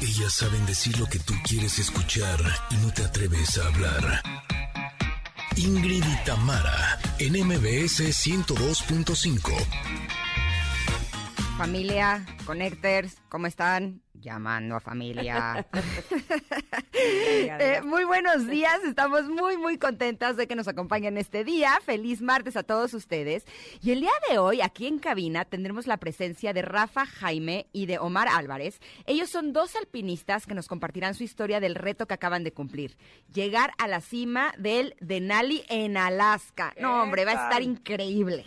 Ellas saben decir lo que tú quieres escuchar y no te atreves a hablar. Ingrid y Tamara, en MBS 102.5. Familia, Connectors, ¿cómo están? Llamando a familia. Eh, muy buenos días, estamos muy, muy contentas de que nos acompañen este día. Feliz martes a todos ustedes. Y el día de hoy, aquí en cabina, tendremos la presencia de Rafa Jaime y de Omar Álvarez. Ellos son dos alpinistas que nos compartirán su historia del reto que acaban de cumplir. Llegar a la cima del Denali en Alaska. No, hombre, va a estar increíble.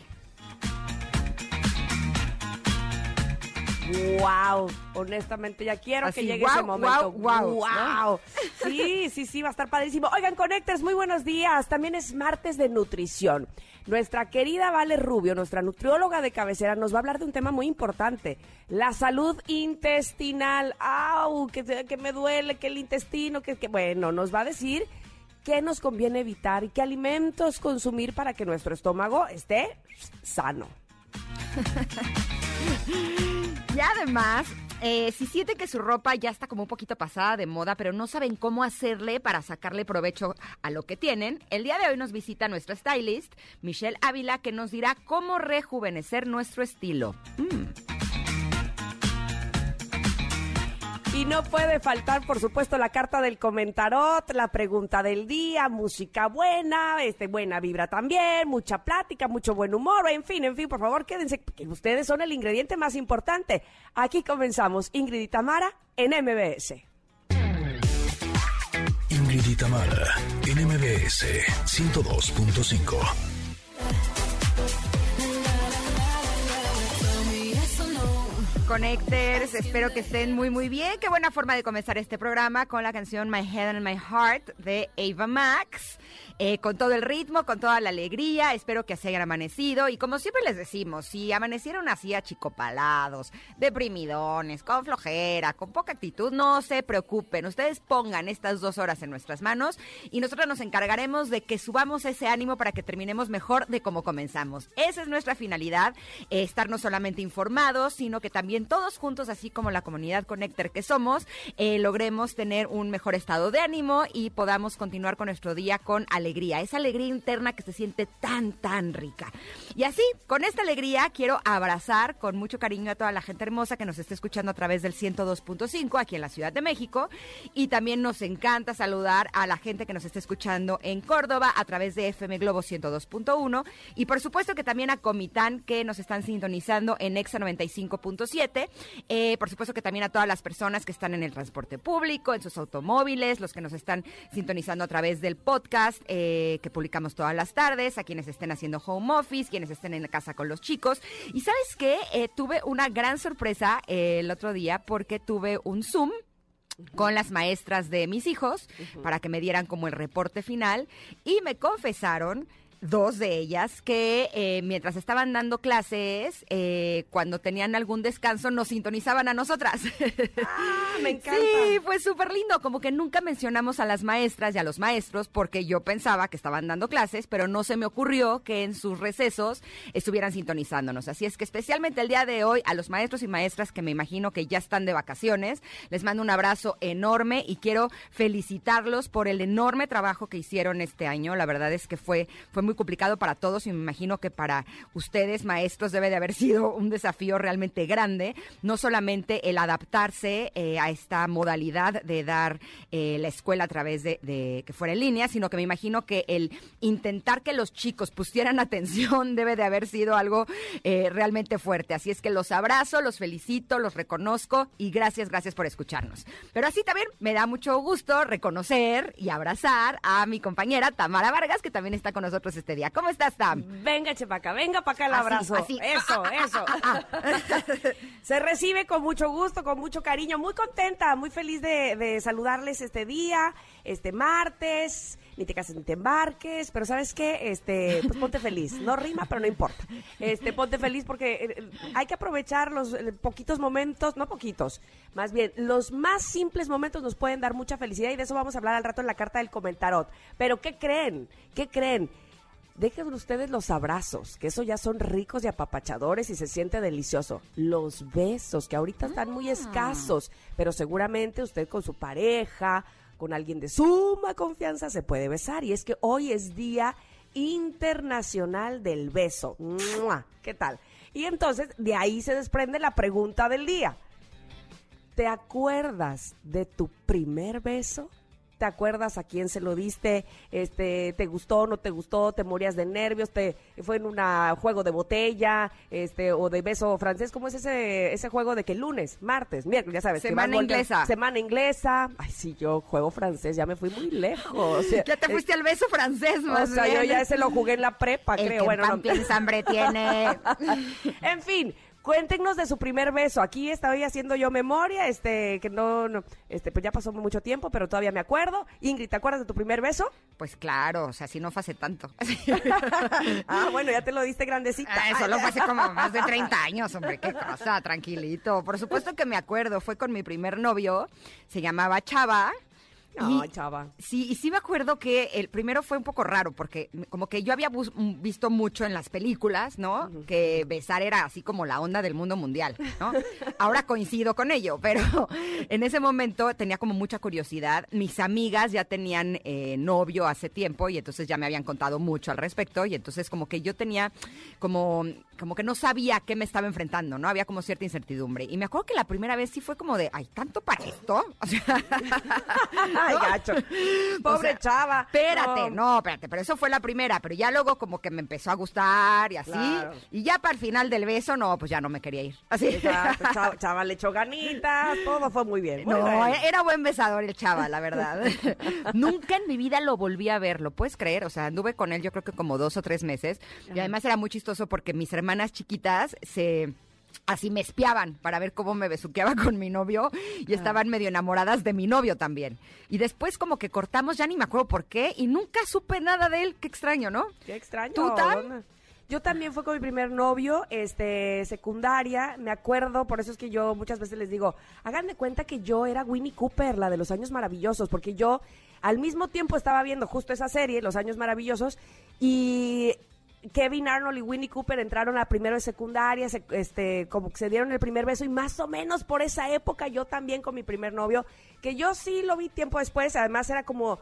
Wow, honestamente ya quiero Así, que llegue ese momento. guau, guau, Wow. Sí, sí, sí, va a estar padrísimo. Oigan, Connectors, muy buenos días. También es martes de nutrición. Nuestra querida Vale Rubio, nuestra nutrióloga de cabecera, nos va a hablar de un tema muy importante, la salud intestinal. ¡Au! Que, que me duele, que el intestino, que, que bueno, nos va a decir qué nos conviene evitar y qué alimentos consumir para que nuestro estómago esté sano. Y además, eh, si sienten que su ropa ya está como un poquito pasada de moda, pero no saben cómo hacerle para sacarle provecho a lo que tienen, el día de hoy nos visita nuestra stylist, Michelle Ávila, que nos dirá cómo rejuvenecer nuestro estilo. Mm. Y no puede faltar, por supuesto, la carta del comentarot, la pregunta del día, música buena, este, buena vibra también, mucha plática, mucho buen humor, en fin, en fin, por favor, quédense, que ustedes son el ingrediente más importante. Aquí comenzamos, Ingrid y Tamara en MBS. Ingrid y Tamara, en MBS 102.5. Connectors, espero que estén muy muy bien. Qué buena forma de comenzar este programa con la canción My Head and My Heart de Ava Max. Eh, con todo el ritmo, con toda la alegría, espero que se hayan amanecido y como siempre les decimos, si amanecieron así achicopalados, deprimidones, con flojera, con poca actitud, no se preocupen, ustedes pongan estas dos horas en nuestras manos y nosotros nos encargaremos de que subamos ese ánimo para que terminemos mejor de cómo comenzamos. Esa es nuestra finalidad, eh, estar no solamente informados, sino que también todos juntos, así como la comunidad Connector que somos, eh, logremos tener un mejor estado de ánimo y podamos continuar con nuestro día con alegría, esa alegría interna que se siente tan, tan rica. Y así, con esta alegría, quiero abrazar con mucho cariño a toda la gente hermosa que nos está escuchando a través del 102.5 aquí en la Ciudad de México. Y también nos encanta saludar a la gente que nos está escuchando en Córdoba a través de FM Globo 102.1. Y por supuesto que también a Comitán que nos están sintonizando en Exa 95.7. Eh, por supuesto que también a todas las personas que están en el transporte público, en sus automóviles, los que nos están sintonizando a través del podcast eh, que publicamos todas las tardes, a quienes estén haciendo home office, quienes estén en casa con los chicos. Y sabes qué, Eh, tuve una gran sorpresa eh, el otro día porque tuve un Zoom con las maestras de mis hijos para que me dieran como el reporte final y me confesaron dos de ellas que eh, mientras estaban dando clases, eh, cuando tenían algún descanso, nos sintonizaban a nosotras. Ah, me encanta. Sí, fue súper lindo. Como que nunca mencionamos a las maestras y a los maestros porque yo pensaba que estaban dando clases, pero no se me ocurrió que en sus recesos estuvieran sintonizándonos. Así es que especialmente el día de hoy a los maestros y maestras que me imagino que ya están de vacaciones, les mando un abrazo enorme y quiero felicitarlos por el enorme trabajo que hicieron este año. La verdad es que fue, fue muy complicado para todos y me imagino que para ustedes, maestros, debe de haber sido un desafío realmente grande. No solamente el adaptarse eh, a esta modalidad de dar eh, la escuela a través de, de que fuera en línea, sino que me imagino que el intentar que los chicos pusieran atención debe de haber sido algo eh, realmente fuerte. Así es que los abrazo, los felicito, los reconozco y gracias, gracias por escucharnos. Pero así también me da mucho gusto reconocer y abrazar a mi compañera Tamara Vargas, que también está con nosotros este día. ¿Cómo estás, Tam? Venga, chepaca, venga para acá el Así, abrazo. así. Eso, eso. Se recibe con mucho gusto, con mucho cariño, muy contenta, muy feliz de, de saludarles este día, este martes. Ni te cases ni te embarques, pero ¿sabes qué? Este, pues ponte feliz. No rima, pero no importa. Este, ponte feliz porque eh, eh, hay que aprovechar los eh, poquitos momentos, no poquitos, más bien, los más simples momentos nos pueden dar mucha felicidad y de eso vamos a hablar al rato en la carta del comentarot. Pero ¿qué creen? ¿Qué creen? Dejen ustedes los abrazos, que eso ya son ricos y apapachadores y se siente delicioso. Los besos, que ahorita están muy escasos, pero seguramente usted con su pareja, con alguien de suma confianza, se puede besar. Y es que hoy es Día Internacional del Beso. ¡Mua! ¿Qué tal? Y entonces de ahí se desprende la pregunta del día. ¿Te acuerdas de tu primer beso? ¿Te acuerdas a quién se lo diste? Este, ¿te gustó, no te gustó? ¿Te morías de nervios? ¿Te fue en un juego de botella, este o de beso francés? ¿Cómo es ese ese juego de que lunes, martes, miércoles, ya sabes, semana inglesa. Semana inglesa. Ay, sí, yo juego francés, ya me fui muy lejos. ya te fuiste al beso francés, más O sea, yo ya ese lo jugué en la prepa, creo. bueno, no. hambre tiene. en fin, Cuéntenos de su primer beso. Aquí estoy haciendo yo memoria, este, que no, no, este, pues ya pasó mucho tiempo, pero todavía me acuerdo. Ingrid, ¿te acuerdas de tu primer beso? Pues claro, o sea, si no fue hace tanto. ah, bueno, ya te lo diste grandecita. Ah, eso lo fue hace como más de 30 años, hombre, qué cosa, tranquilito. Por supuesto que me acuerdo, fue con mi primer novio, se llamaba Chava. No, chava. Sí, y sí me acuerdo que el primero fue un poco raro, porque como que yo había mm, visto mucho en las películas, ¿no? Que besar era así como la onda del mundo mundial, ¿no? Ahora coincido con ello, pero en ese momento tenía como mucha curiosidad. Mis amigas ya tenían eh, novio hace tiempo y entonces ya me habían contado mucho al respecto y entonces como que yo tenía como, como que no sabía a qué me estaba enfrentando, ¿no? Había como cierta incertidumbre. Y me acuerdo que la primera vez sí fue como de, ay, ¿tanto para esto? O sea... Ay, gacho. Pobre chava. Espérate, no. espérate, pero eso fue la primera, pero ya luego como que me empezó a gustar y así. Y ya para el final del beso, no, pues ya no me quería ir. Así. chava, le echó ganitas, todo fue muy bien. no, era buen besador el chava, la verdad. Nunca en mi vida lo volví a ver, ¿lo puedes creer? O sea, anduve con él yo creo que como dos o tres meses. Y además era muy chistoso porque mis hermanas chiquitas se así me espiaban para ver cómo me besuqueaba con mi novio y estaban medio enamoradas de mi novio también. Y después como que cortamos, ya ni me acuerdo por qué, y nunca supe nada de él. Qué extraño, ¿no? Qué extraño. ¿Tú tan? Yo también fue con mi primer novio, este, secundaria, me acuerdo, por eso es que yo muchas veces les digo, hagan de cuenta que yo era Winnie Cooper, la de los años maravillosos, porque yo al mismo tiempo estaba viendo justo esa serie, Los años maravillosos, y Kevin Arnold y Winnie Cooper entraron a primero de secundaria, este, como que se dieron el primer beso y más o menos por esa época yo también con mi primer novio, que yo sí lo vi tiempo después, además era como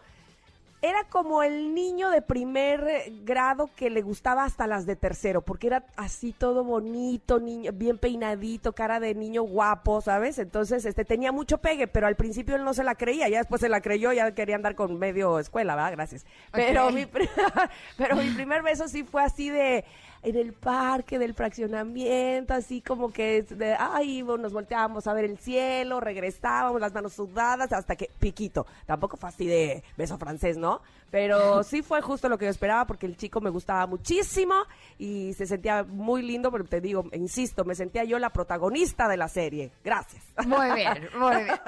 era como el niño de primer eh, grado que le gustaba hasta las de tercero, porque era así todo bonito, niño, bien peinadito, cara de niño guapo, ¿sabes? Entonces, este tenía mucho pegue, pero al principio él no se la creía, ya después se la creyó, ya quería andar con medio escuela, ¿verdad? Gracias. Pero mi pero mi primer beso sí fue así de en el parque del fraccionamiento, así como que, de, ay, nos volteábamos a ver el cielo, regresábamos, las manos sudadas, hasta que, piquito, tampoco fue así de beso francés, ¿no? Pero sí fue justo lo que yo esperaba porque el chico me gustaba muchísimo y se sentía muy lindo, pero te digo, insisto, me sentía yo la protagonista de la serie. Gracias. Muy bien, muy bien.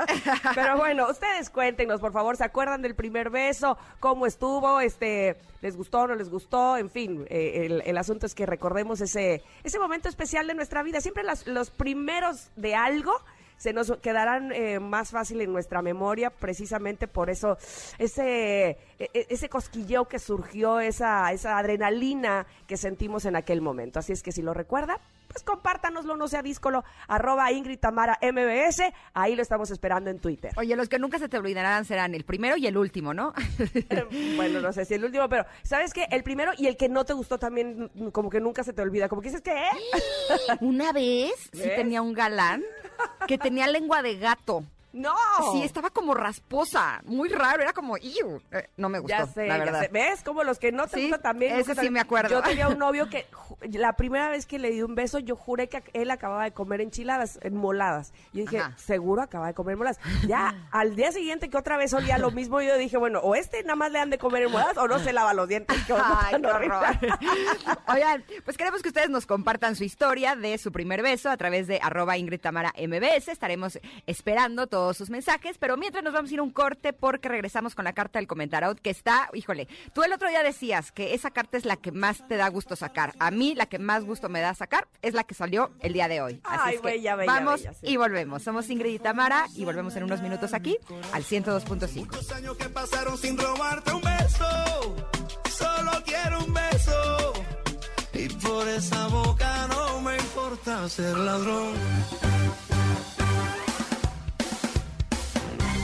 Pero bueno, ustedes cuéntenos, por favor, ¿se acuerdan del primer beso? ¿Cómo estuvo? Este, ¿Les gustó o no les gustó? En fin, eh, el, el, asunto es que recordemos ese, ese momento especial de nuestra vida. Siempre los primeros de algo se nos quedarán eh, más fácil en nuestra memoria, precisamente por eso ese, e, e, ese cosquilleo que surgió, esa, esa adrenalina que sentimos en aquel momento. Así es que si lo recuerda, pues compártanoslo, no sea díscolo, arroba Ingrid Tamara MBS, ahí lo estamos esperando en Twitter. Oye, los que nunca se te olvidarán serán el primero y el último, ¿no? bueno, no sé si el último, pero ¿sabes qué? El primero y el que no te gustó también, como que nunca se te olvida, como que dices que... Una vez sí tenía un galán que tenía lengua de gato. No. Sí, estaba como rasposa, muy raro, era como, ¡Iu! Eh, no me gustó, ya sé, la verdad. ¿Ves? Como los que no te gustan también. Ese sí me acuerdo. Yo tenía un novio que la primera vez que le di un beso, yo juré que él acababa de comer enchiladas, enmoladas. Yo dije, seguro acaba de comer enmoladas. Ya, al día siguiente que otra vez olía lo mismo, yo dije, bueno, o este nada más le han de comer enmoladas o no se lava los dientes. Ay, qué horror. Oigan, pues queremos que ustedes nos compartan su historia de su primer beso a través de arroba Ingrid Tamara MBS. Estaremos esperando todo todos sus mensajes, pero mientras nos vamos a ir a un corte porque regresamos con la carta del comentario que está, híjole, tú el otro día decías que esa carta es la que más te da gusto sacar. A mí la que más gusto me da sacar es la que salió el día de hoy. Así es que vamos y volvemos. Somos Ingrid y Tamara y volvemos en unos minutos aquí al 102.5. años que pasaron sin robarte un beso, solo quiero un beso. Y por esa boca no me importa ser ladrón.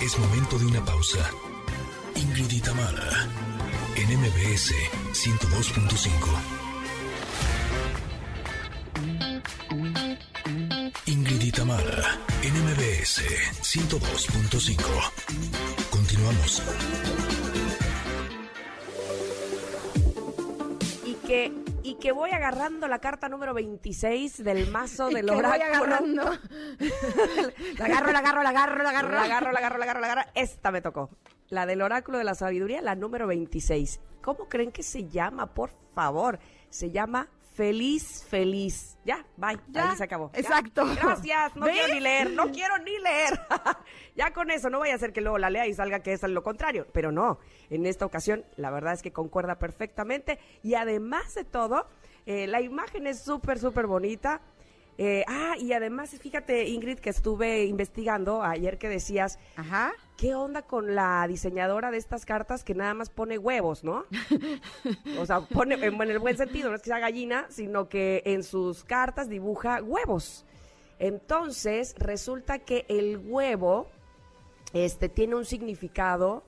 Es momento de una pausa. Ingrid y en MBS 102.5. Ingrid y en MBS 102.5. Continuamos. Que voy agarrando la carta número 26 del mazo del Que voy oráculo. agarrando. la agarro, la agarro, la agarro, la agarro. La agarro, la agarro, la agarro, la agarro. Esta me tocó. La del oráculo de la sabiduría, la número 26. ¿Cómo creen que se llama? Por favor. Se llama Feliz, Feliz. Ya, bye. Ya, Ahí se acabó. Ya. exacto. Gracias. No quiero ni leer. No quiero ni leer. ya con eso, no vaya a ser que luego la lea y salga que es lo contrario. Pero no. En esta ocasión, la verdad es que concuerda perfectamente. Y además de todo, eh, la imagen es súper, súper bonita. Eh, ah, y además, fíjate, Ingrid, que estuve investigando ayer que decías, Ajá. ¿Qué onda con la diseñadora de estas cartas que nada más pone huevos, no? o sea, pone en, el buen sentido, no es que sea gallina, sino que en sus cartas dibuja huevos. Entonces, resulta que el huevo este, tiene un significado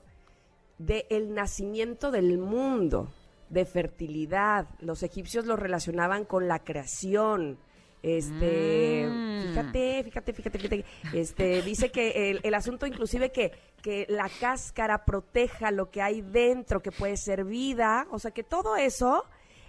de el nacimiento del mundo, de fertilidad. Los egipcios lo relacionaban con la creación. Este, Mm. fíjate, fíjate, fíjate, fíjate. Este, dice que el, el asunto inclusive que, que la cáscara proteja lo que hay dentro, que puede ser vida, o sea que todo eso,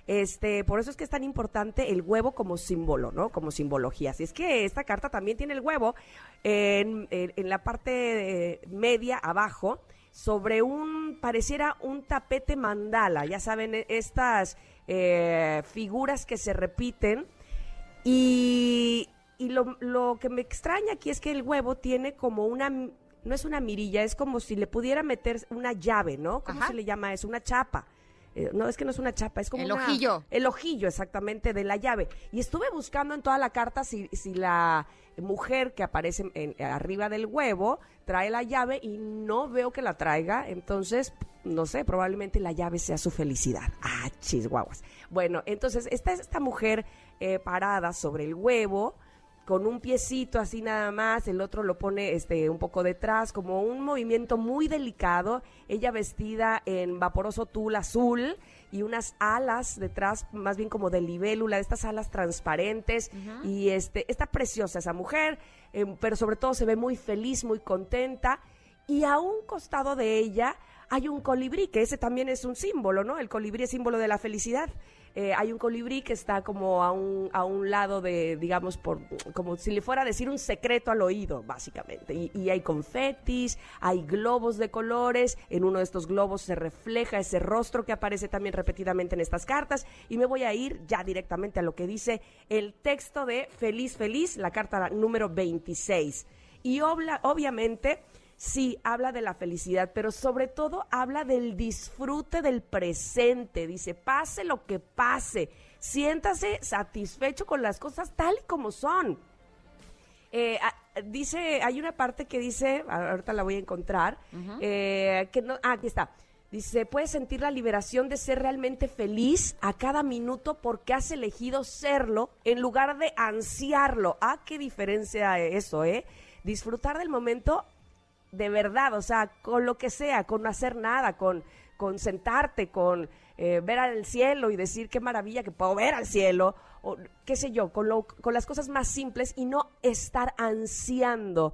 este, por eso es que es tan importante el huevo como símbolo, ¿no? Como simbología. Así es que esta carta también tiene el huevo en, en- en la parte eh, media abajo sobre un, pareciera un tapete mandala, ya saben, e- estas eh, figuras que se repiten y, y lo, lo que me extraña aquí es que el huevo tiene como una, no es una mirilla, es como si le pudiera meter una llave, ¿no? ¿Cómo Ajá. se le llama eso? Una chapa. Eh, no, es que no es una chapa, es como El una- ojillo. El ojillo, exactamente, de la llave. Y estuve buscando en toda la carta si, si la mujer que aparece en- arriba del huevo trae la llave y no veo que la traiga. Entonces, no sé, probablemente la llave sea su felicidad. Ah, chisguaguas. Bueno, entonces, esta es esta mujer eh, parada sobre el huevo con un piecito así nada más, el otro lo pone este un poco detrás, como un movimiento muy delicado, ella vestida en vaporoso tul azul y unas alas detrás, más bien como de libélula, estas alas transparentes, y este, está preciosa esa mujer, eh, pero sobre todo se ve muy feliz, muy contenta, y a un costado de ella hay un colibrí, que ese también es un símbolo, ¿no? El colibrí es símbolo de la felicidad. Eh, hay un colibrí que está como a un, a un lado de, digamos, por, como si le fuera a decir un secreto al oído, básicamente. Y, y hay confetis, hay globos de colores, en uno de estos globos se refleja ese rostro que aparece también repetidamente en estas cartas. Y me voy a ir ya directamente a lo que dice el texto de Feliz Feliz, la carta número 26. Y obla- obviamente Sí, habla de la felicidad, pero sobre todo habla del disfrute del presente. Dice, pase lo que pase, siéntase satisfecho con las cosas tal y como son. Eh, a- dice, hay una parte que dice, ahorita la voy a encontrar, eh, que no, ah, aquí está. Dice, puedes sentir la liberación de ser realmente feliz a cada minuto porque has elegido serlo en lugar de ansiarlo. Ah, qué diferencia eso, ¿eh? Disfrutar del momento de verdad, o sea, con lo que sea, con no hacer nada, con, con sentarte, con eh, ver al cielo y decir qué maravilla que puedo ver al cielo, o qué sé yo, con, lo- con las cosas más simples y no estar ansiando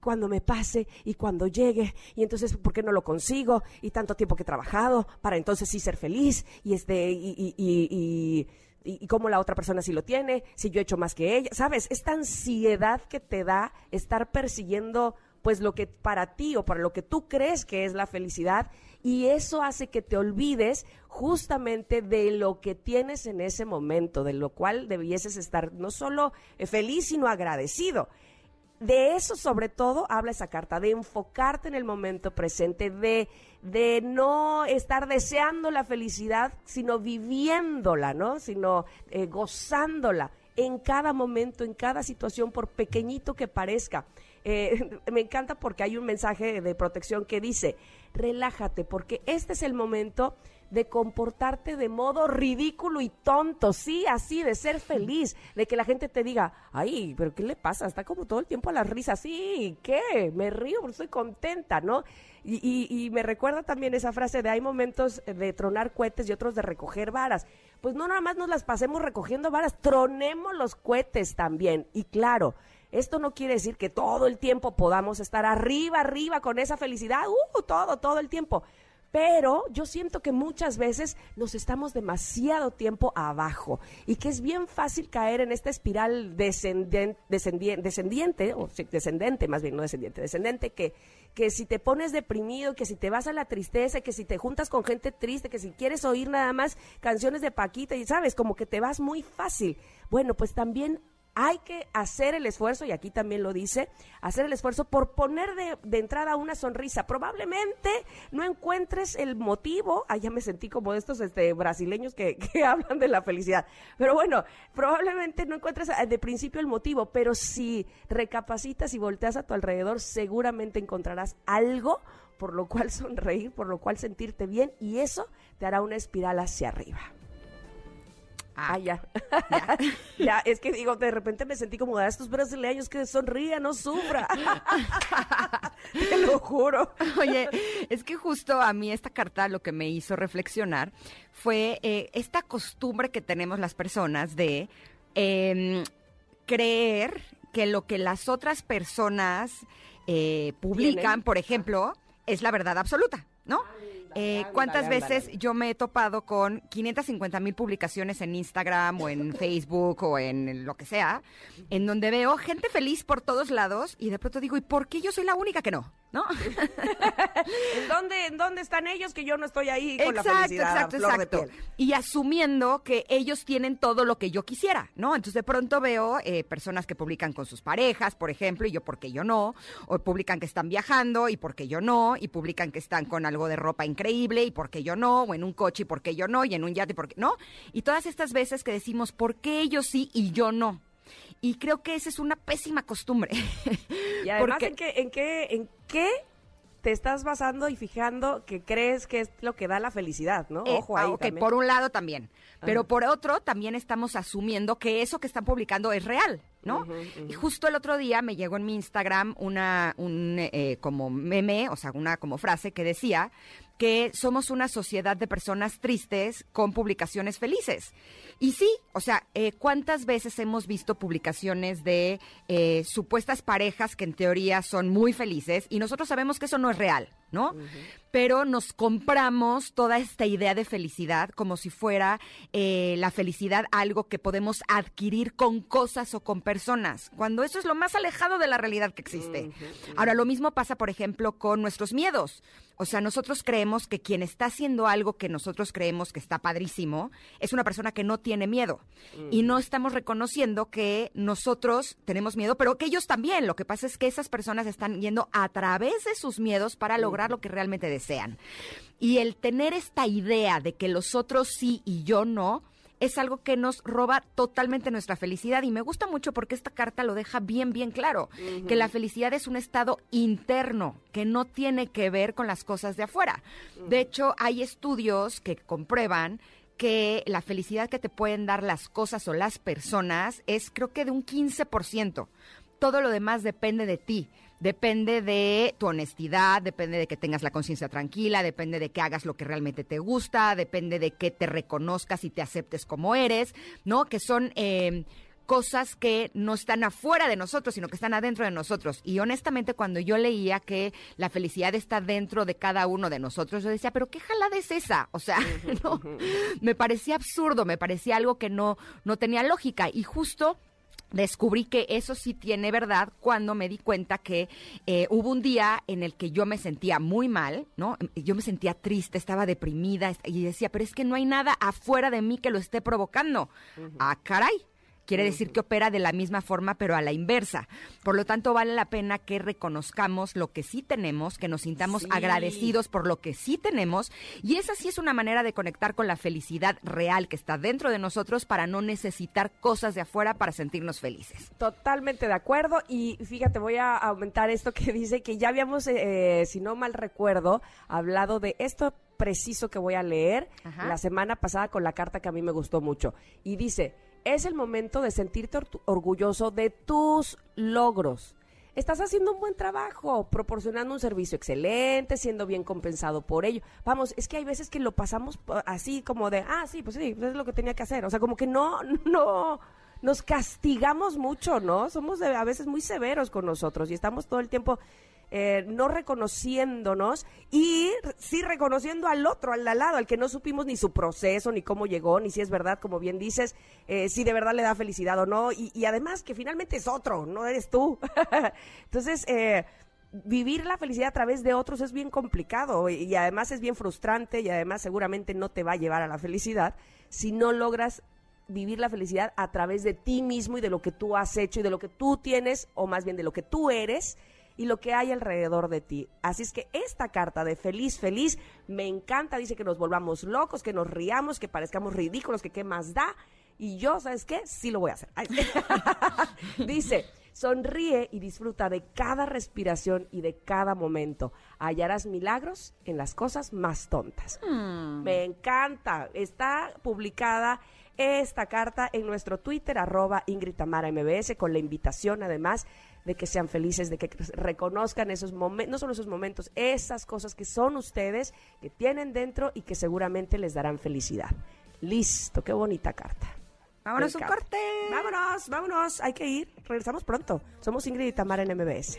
cuando me pase y cuando llegue y entonces por qué no lo consigo y tanto tiempo que he trabajado para entonces sí ser feliz y este y, y, y- cómo la otra persona sí lo tiene, si yo he hecho más que ella, ¿sabes? Esta ansiedad que te da estar persiguiendo pues lo que para ti o para lo que tú crees que es la felicidad y eso hace que te olvides justamente de lo que tienes en ese momento, de lo cual debieses estar no solo eh, feliz, sino agradecido. De eso sobre todo habla esa carta, de enfocarte en el momento presente, de, de no estar deseando la felicidad, sino viviéndola, ¿no? Sino eh, gozándola en cada momento, en cada situación, por pequeñito que parezca. Eh, me encanta porque hay un mensaje de protección que dice, relájate, porque este es el momento de comportarte de modo ridículo y tonto, sí, así, de ser feliz, de que la gente te diga, ay, pero ¿qué le pasa? Está como todo el tiempo a la risa, sí, ¿qué? Me río estoy contenta, ¿no? Y, y, y me recuerda también esa frase de hay momentos de tronar cohetes y otros de recoger varas. Pues no nada más nos las pasemos recogiendo varas, tronemos los cohetes también. Y claro, esto no quiere decir que todo el tiempo podamos estar arriba, arriba con esa felicidad, uh, todo, todo el tiempo pero yo siento que muchas veces nos estamos demasiado tiempo abajo y que es bien fácil caer en esta espiral descendente, descendiente, o descendente más bien, no descendiente, descendente, que, que si te pones deprimido, que si te vas a la tristeza, que si te juntas con gente triste, que si quieres oír nada más canciones de Paquita y sabes, como que te vas muy fácil. Bueno, pues también hay que hacer el esfuerzo, y aquí también lo dice, hacer el esfuerzo por poner de, entrada una sonrisa. Probablemente no encuentres el motivo, ah, ya me sentí como estos este, brasileños que, que hablan de la felicidad, pero bueno, probablemente no encuentres ah, de principio el motivo, pero si recapacitas y volteas a tu alrededor, seguramente encontrarás algo por lo cual sonreír, por lo cual sentirte bien, y eso te hará una espiral hacia arriba. Ah, ya. Ya. es que digo, de repente me sentí como de estos brasileños que sonrían, no sufra. Te lo juro. Oye, es que justo a mí esta carta lo que me hizo reflexionar fue eh, esta costumbre que tenemos las personas de em, creer que lo que las otras personas eh, publican, por ejemplo, es la verdad absoluta, ¿no? Eh, ¿Cuántas veces yo me he topado con 550 mil publicaciones en Instagram o en Facebook o en lo que sea, en donde veo gente feliz por todos lados y de pronto digo, ¿y por qué yo soy la única que no? ¿No? ¿En, dónde, ¿En dónde están ellos que yo no estoy ahí con la felicidad? Exacto, exacto. Y asumiendo que ellos tienen todo lo que yo quisiera, ¿no? Entonces de pronto veo eh, personas que publican con sus parejas, por ejemplo, y yo porque yo no, o publican que están viajando y porque yo no, y publican que están con algo de ropa increíble y por qué yo no, o en un coche y por qué yo no, y en un yate y por qué no. Y todas estas veces que decimos por qué ellos sí y yo no. Y creo que esa es una pésima costumbre. Y además, ¿en, qué, ¿en, qué, ¿en qué te estás basando y fijando que crees que es lo que da la felicidad, ¿no? Eh, Ojo ahí. Ok, por un lado también. Pero por otro, también estamos asumiendo que eso que están publicando es real. ¿no? Y justo el otro día me llegó en mi Instagram una, un eh, como meme, o sea, una como frase que decía que somos una sociedad de personas tristes con publicaciones felices. Y sí, o sea, eh, ¿cuántas veces hemos visto publicaciones de eh, supuestas parejas que en teoría son muy felices y nosotros sabemos que eso no es real, ¿no? Pero nos compramos toda esta idea de felicidad como si fuera eh, la felicidad algo que podemos adquirir con cosas o con personas, cuando eso es lo más alejado de la realidad que existe. Ahora, lo mismo pasa, por ejemplo, con nuestros miedos. O sea, nosotros creemos que quien está haciendo algo que nosotros creemos que está padrísimo es una persona que no tiene miedo. Y no estamos reconociendo que nosotros tenemos miedo, pero que ellos también. Lo que pasa es que esas personas están yendo a través de sus miedos para lograr lo que realmente desean. Y el tener esta idea de que los otros sí y yo no, es algo que nos roba totalmente nuestra felicidad y me gusta mucho porque esta carta lo deja bien, bien claro, que la felicidad es un estado interno que no tiene que ver con las cosas de afuera. De hecho, hay estudios que comprueban que la felicidad que te pueden dar las cosas o las personas es creo que de un 15%. Todo lo demás depende de ti depende de tu honestidad, depende de que tengas la conciencia tranquila, depende de que hagas lo que realmente te gusta, depende de que te reconozcas y te aceptes como eres, ¿no? Que son eh, cosas que no están afuera de nosotros, sino que están adentro de nosotros. Y honestamente, cuando yo leía que la felicidad está dentro de cada uno de nosotros, yo decía, pero qué jalada es esa? O sea, no, me parecía absurdo, me parecía algo que no, no tenía lógica. Y justo descubrí que eso sí tiene verdad cuando me di cuenta que eh, hubo un día en el que yo me sentía muy mal, ¿no? Yo me sentía triste, estaba deprimida y decía, pero es que no hay nada afuera de mí que lo esté provocando. Ah, caray quiere decir que opera de la misma forma, pero a la inversa. Por lo tanto, vale la pena que reconozcamos lo que sí tenemos, que nos sintamos agradecidos por lo que sí tenemos, y esa sí es una manera de conectar con la felicidad real que está dentro de nosotros para no necesitar cosas de afuera para sentirnos felices. Totalmente de acuerdo, y fíjate, voy a aumentar esto que dice que ya habíamos, eh, si no mal recuerdo, hablado de esto preciso que voy a leer Ajá. la semana pasada con la carta que a mí me gustó mucho. Y dice, es el momento de sentirte or- orgulloso de tus logros. Estás haciendo un buen trabajo, proporcionando un servicio excelente, siendo bien compensado por ello. Vamos, es que hay veces que lo pasamos así como de, ah, sí, pues sí, es lo que tenía que hacer. O sea, como que no, no, nos castigamos mucho, ¿no? Somos a veces muy severos con nosotros y estamos todo el tiempo eh, no reconociéndonos y sí reconociendo al otro, al lado, al que no supimos ni su proceso, ni cómo llegó, ni si es verdad, como bien dices, eh, si de verdad le da felicidad o no. Y, y además que finalmente es otro, no eres tú. Entonces, eh, vivir la felicidad a través de otros es bien complicado y, y además es bien frustrante y además seguramente no te va a llevar a la felicidad si no logras vivir la felicidad a través de ti mismo y de lo que tú has hecho y de lo que tú tienes, o más bien de lo que tú eres y lo que hay alrededor de ti. Así es que esta carta de feliz, feliz, me encanta. Dice que nos volvamos locos, que nos riamos, que parezcamos ridículos, que qué más da. Y yo, ¿sabes qué? Sí lo voy a hacer. Dice, sonríe y disfruta de cada respiración y de cada momento. Hallarás milagros en las cosas más tontas. Me encanta. Está publicada esta carta en nuestro Twitter, arroba Ingrid Tamara MBS, con la invitación además de que sean felices, de que reconozcan esos momentos, no solo esos momentos, esas cosas que son ustedes, que tienen dentro y que seguramente les darán felicidad. Listo, qué bonita carta. Vámonos un corte. Vámonos, vámonos, hay que ir. Regresamos pronto. Somos Ingrid y Tamara en MBS.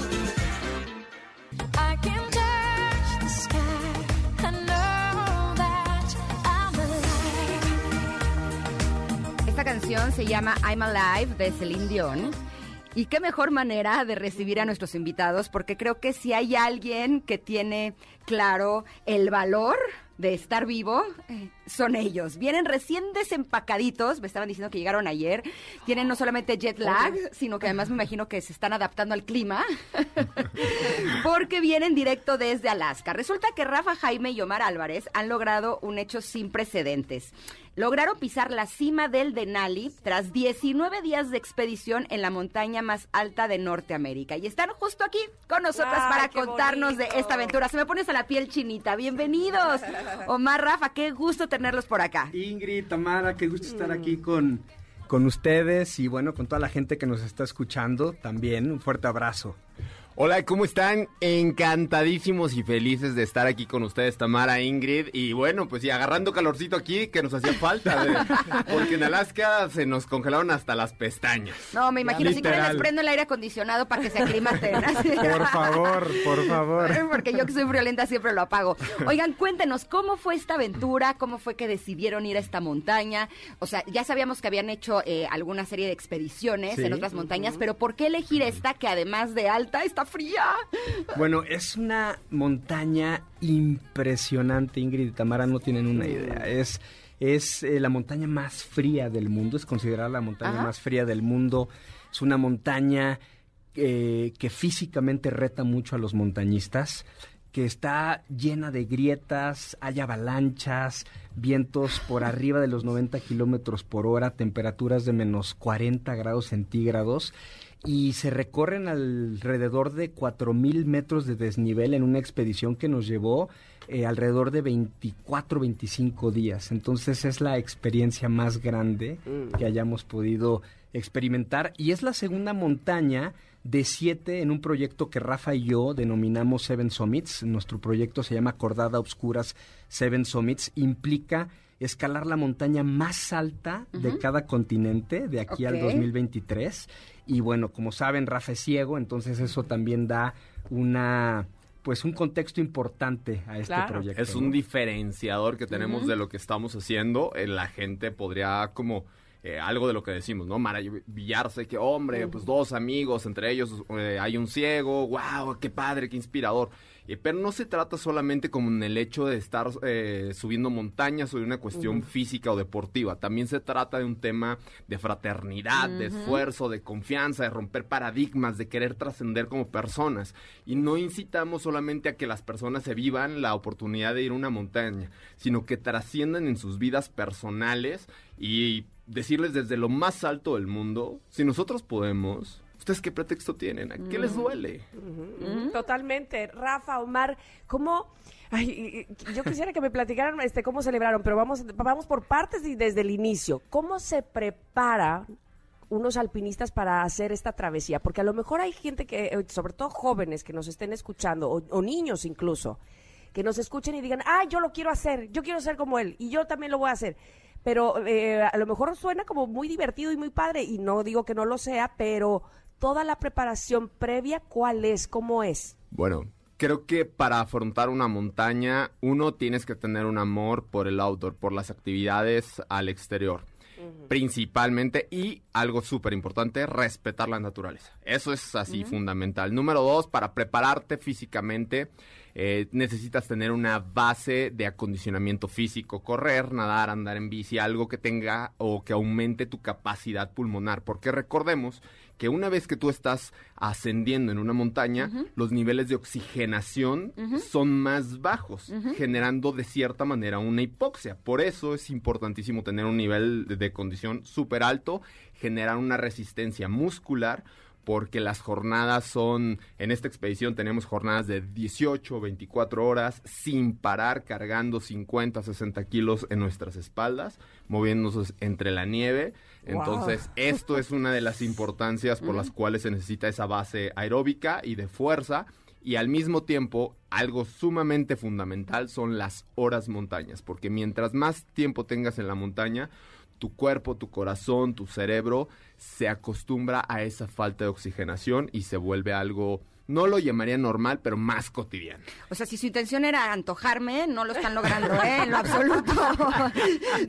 Se llama I'm Alive de Celine Dion. Y qué mejor manera de recibir a nuestros invitados, porque creo que si hay alguien que tiene claro el valor de estar vivo, eh, son ellos. Vienen recién desempacaditos, me estaban diciendo que llegaron ayer. Tienen no solamente jet lag, sino que además me imagino que se están adaptando al clima, porque vienen directo desde Alaska. Resulta que Rafa Jaime y Omar Álvarez han logrado un hecho sin precedentes. Lograron pisar la cima del Denali tras 19 días de expedición en la montaña más alta de Norteamérica. Y están justo aquí con nosotras para contarnos de esta aventura. Se me pones a la piel chinita. Bienvenidos. Omar, Rafa, qué gusto tenerlos por acá. Ingrid, Tamara, qué gusto estar aquí con, con ustedes y bueno, con toda la gente que nos está escuchando también. Un fuerte abrazo. Hola, ¿cómo están? Encantadísimos y felices de estar aquí con ustedes, Tamara, Ingrid. Y bueno, pues y agarrando calorcito aquí que nos hacía falta, de- porque en Alaska se nos congelaron hasta las pestañas. No, me imagino, si quieren les Literal. prendo el aire acondicionado para que se aclimaten. Por favor, por favor. Porque yo que soy friolenta siempre lo apago. Oigan, cuéntenos, ¿cómo fue esta aventura? ¿Cómo fue que decidieron ir a esta montaña? O sea, ya sabíamos que habían hecho eh, alguna serie de expediciones Sí. en otras montañas, pero ¿por qué elegir esta que además de alta está fría? Bueno, es una montaña impresionante, Ingrid y Tamara no tienen una idea. Es, es eh, la montaña más fría del mundo, es considerada la montaña Ajá. más fría del mundo. Es una montaña eh, que físicamente reta mucho a los montañistas, que está llena de grietas, hay avalanchas, vientos por arriba de los 90 kilómetros por hora, temperaturas de menos 40 grados centígrados y se recorren alrededor de 4.000 metros de desnivel en una expedición que nos llevó eh, alrededor de 24, 25 días. Entonces es la experiencia más grande que hayamos podido experimentar y es la segunda montaña de siete en un proyecto que Rafa y yo denominamos Seven Summits. Nuestro proyecto se llama Cordada Obscuras Seven Summits. Implica escalar la montaña más alta de cada continente de aquí al Ok. 2023. Y bueno, como saben, Rafa es ciego, entonces eso también da una pues un contexto importante a este Claro. proyecto. Es un ¿no? diferenciador que tenemos de lo que estamos haciendo. Eh, La gente podría como eh, algo de lo que decimos, ¿no? Maravillarse que, hombre, pues dos amigos, entre ellos eh, hay un ciego, wow, qué padre, qué inspirador. Eh, pero no se trata solamente como en el hecho de estar eh, subiendo montañas o de una cuestión física o deportiva. También se trata de un tema de fraternidad, de esfuerzo, de confianza, de romper paradigmas, de querer trascender como personas. Y no incitamos solamente a que las personas se vivan la oportunidad de ir a una montaña, sino que trasciendan en sus vidas personales y decirles desde lo más alto del mundo, si nosotros podemos, ¿ustedes qué pretexto tienen? ¿A qué les duele? Totalmente. Rafa, Omar, ¿cómo...? Ay, yo quisiera que me platicaran este, cómo celebraron, pero vamos, vamos por partes y desde el inicio. ¿Cómo se prepara unos alpinistas para hacer esta travesía? Porque a lo mejor hay gente que, eh, sobre todo jóvenes que nos estén escuchando, o, o niños incluso, que nos escuchen y digan, ah, yo lo quiero hacer, yo quiero ser como él, y yo también lo voy a hacer. Pero eh, a lo mejor suena como muy divertido y muy padre, y no digo que no lo sea, pero toda la preparación previa, ¿cuál es? ¿Cómo es? Bueno, creo que para afrontar una montaña, uno tienes que tener un amor por el outdoor, por las actividades al exterior. Principalmente, y algo súper importante, respetar la naturaleza. Eso es así fundamental. Número dos, para prepararte físicamente, eh, necesitas tener una base de acondicionamiento físico, correr, nadar, andar en bici, algo que tenga o que aumente tu capacidad pulmonar, porque recordemos que una vez que tú estás ascendiendo en una montaña, los niveles de oxigenación son más bajos, generando de cierta manera una hipoxia. Por eso es importantísimo tener un nivel de, de condición súper alto, generar una resistencia muscular, porque las jornadas son, en esta expedición tenemos jornadas de 18, 24 horas sin parar, cargando 50, 60 kilos en nuestras espaldas, moviéndonos entre la nieve. Entonces, esto es una de las importancias por las cuales se necesita esa base aeróbica y de fuerza. Y al mismo tiempo, algo sumamente fundamental son las horas montañas, porque mientras más tiempo tengas en la montaña, tu cuerpo, tu corazón, tu cerebro se acostumbra a esa falta de oxigenación y se vuelve algo, no lo llamaría normal, pero más cotidiano. O sea, si su intención era antojarme, no lo están logrando, ¿eh? En lo absoluto.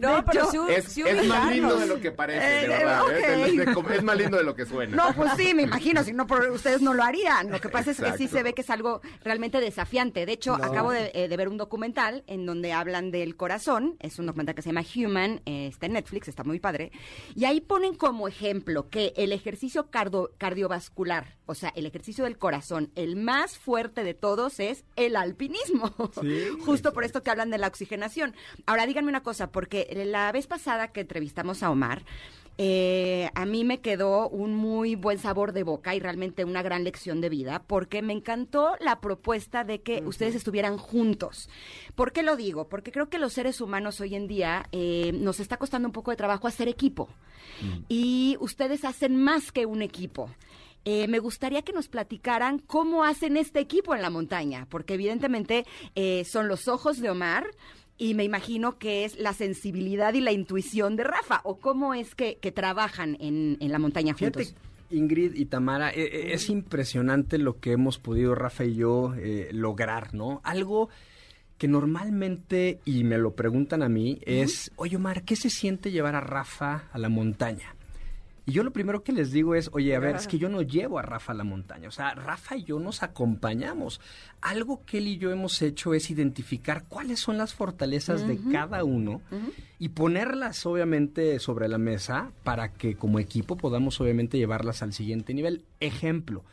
No, De pero hecho, sí, Es, sí es más lindo de lo que parece, Eh, de verdad. ¿eh? Es, de- es más lindo de lo que suena. No, pues sí, me imagino, si no, por, ustedes no lo harían. Lo que pasa es que sí se ve que es algo realmente desafiante. De hecho, acabo de, eh, de ver un documental en donde hablan del corazón. Es un documental que se llama Human, eh, está en Netflix, está muy padre. Y ahí ponen como ejemplo que el ejercicio cardiovascular, o sea, el ejercicio del corazón, el más fuerte de todos es el alpinismo. Justo por esto que hablan de la oxigenación. Ahora, díganme una cosa, porque la vez pasada que entrevistamos a Omar, eh, a mí me quedó un muy buen sabor de boca y realmente una gran lección de vida, porque me encantó la propuesta de que ustedes estuvieran juntos. ¿Por qué lo digo? Porque creo que los seres humanos hoy en día eh, nos está costando un poco de trabajo hacer equipo. Y ustedes hacen más que un equipo. Eh, me gustaría que nos platicaran cómo hacen este equipo en la montaña, porque evidentemente eh, son los ojos de Omar y me imagino que es la sensibilidad y la intuición de Rafa, o cómo es que, que trabajan en, en la montaña Fíjate, juntos. Ingrid y Tamara, eh, eh, es impresionante lo que hemos podido, Rafa y yo, eh, lograr, ¿no? Algo que normalmente, y me lo preguntan a mí, es, oye Omar, ¿qué se siente llevar a Rafa a la montaña? Y yo lo primero que les digo es, oye, a ver, es que yo no llevo a Rafa a la montaña. O sea, Rafa y yo nos acompañamos. Algo que él y yo hemos hecho es identificar cuáles son las fortalezas de cada uno y ponerlas, obviamente, sobre la mesa para que como equipo podamos, obviamente, llevarlas al siguiente nivel. Ejemplo,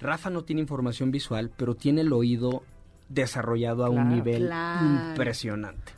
Rafa no tiene información visual, pero tiene el oído desarrollado a un nivel Claro. impresionante.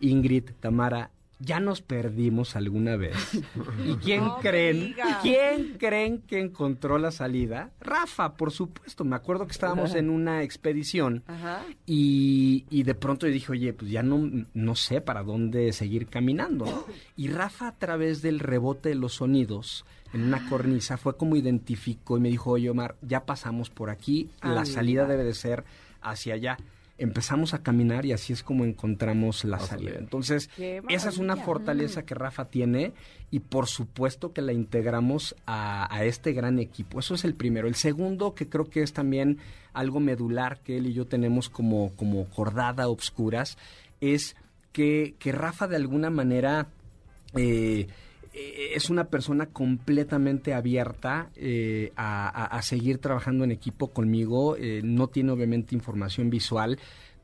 Ingrid, Tamara, ya nos perdimos alguna vez. ¿Y quién No creen? ¿Quién creen que encontró la salida? Rafa, por supuesto. Me acuerdo que estábamos en una expedición Ajá. y, y de pronto yo dije, oye, pues ya no, no sé para dónde seguir caminando. ¿no? Y Rafa, a través del rebote de los sonidos en una cornisa, fue como identificó y me dijo, oye, Omar, ya pasamos por aquí, la Ah, salida mira. debe de ser hacia allá. Empezamos a caminar y así es como encontramos la Vamos salida. Entonces, esa es una fortaleza que Rafa tiene y por supuesto que la integramos a, a este gran equipo. Eso es el primero. El segundo, que creo que es también algo medular que él y yo tenemos como, como cordada obscuras, es que, que Rafa de alguna manera eh, es una persona completamente abierta eh, a, a- a seguir trabajando en equipo conmigo. Eh, no tiene obviamente información visual,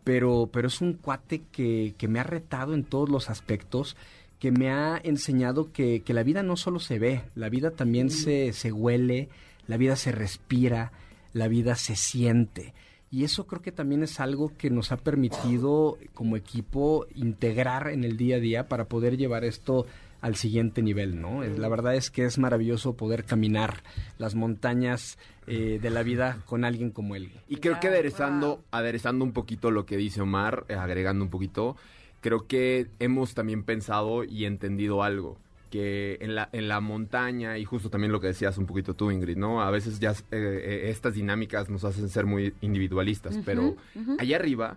pero, pero es un cuate que, que me ha retado en todos los aspectos, que me ha enseñado que, que la vida no solo se ve, la vida también se, se huele, la vida se respira, la vida se siente. Y eso creo que también es algo que nos ha permitido como equipo integrar en el día a día para poder llevar esto al siguiente nivel, ¿no? La verdad es que es maravilloso poder caminar las montañas eh, de la vida con alguien como él. Y creo que aderezando, aderezando un poquito lo que dice Omar, eh, agregando un poquito, creo que hemos también pensado y entendido algo. Que en la, en la montaña, y justo también lo que decías un poquito tú, Ingrid, ¿no? A veces ya eh, eh, estas dinámicas nos hacen ser muy individualistas, pero allá arriba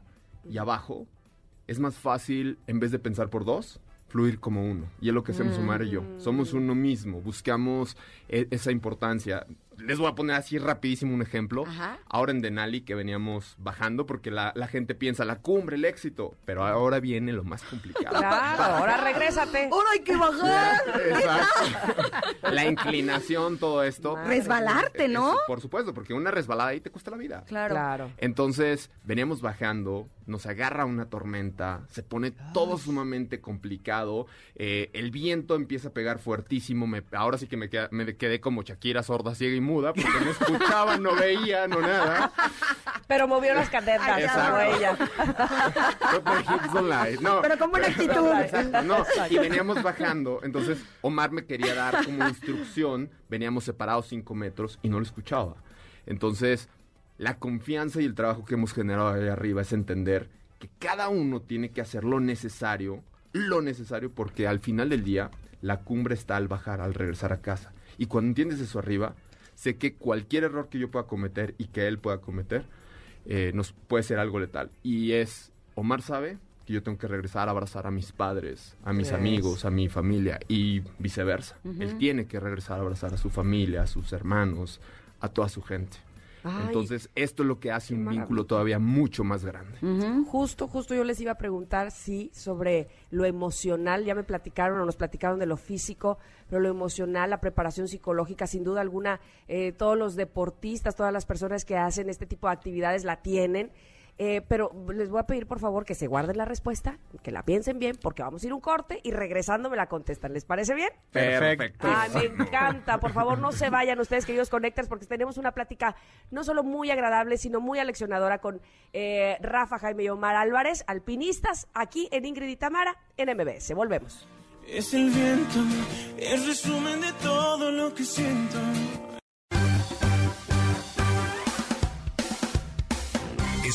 y abajo es más fácil, en vez de pensar por dos, fluir como uno. Y es lo que hacemos Omar y yo. Somos uno mismo, buscamos e- esa importancia. Les voy a poner así rapidísimo un ejemplo. Ajá. Ahora en Denali que veníamos bajando porque la, la gente piensa la cumbre, el éxito, pero ahora viene lo más complicado. Claro, ahora regrésate. ¡Ahora hay que bajar! Exacto. La inclinación, todo esto. Resbalarte, ¿no? Es- por supuesto, porque una resbalada ahí te cuesta la vida. Claro. Claro. Entonces, veníamos bajando, nos agarra una tormenta, se pone todo sumamente complicado, eh, el viento empieza a pegar fuertísimo, me- ahora sí que me, queda- me quedé como Shakira sorda, ciega y muda, porque no escuchaba, no veía, no nada. Pero movió las cadenas, Exacto. como ella. No, Pero con buena actitud. Exacto, no, y veníamos bajando, entonces Omar me quería dar como instrucción, veníamos separados cinco metros y no lo escuchaba. Entonces, la confianza y el trabajo que hemos generado ahí arriba es entender que cada uno tiene que hacer lo necesario, lo necesario, porque al final del día la cumbre está al bajar, al regresar a casa. Y cuando entiendes eso arriba, sé que cualquier error que yo pueda cometer y que él pueda cometer, eh, nos puede ser algo letal. Y es, Omar sabe que yo tengo que regresar a abrazar a mis padres, a mis Yes. amigos, a mi familia y viceversa. Él tiene que regresar a abrazar a su familia, a sus hermanos, a toda su gente. Ay, Entonces, esto es lo que hace un vínculo todavía mucho más grande. Justo, justo yo les iba a preguntar, sí, sobre lo emocional. Ya me platicaron o nos platicaron de lo físico, pero lo emocional, la preparación psicológica, sin duda alguna, eh, todos los deportistas, todas las personas que hacen este tipo de actividades la tienen. Eh, pero les voy a pedir por favor que se guarden la respuesta, que la piensen bien, porque vamos a ir un corte y regresando me la contestan. ¿Les parece bien? Perfecto. Ay, me encanta. Por favor, no se vayan ustedes, queridos Connectors, porque tenemos una plática no solo muy agradable, sino muy aleccionadora con eh, Rafa, Jaime y Omar Álvarez, alpinistas, aquí en Ingrid y Tamara, en MBS. Volvemos. Es el viento, el resumen de todo lo que siento.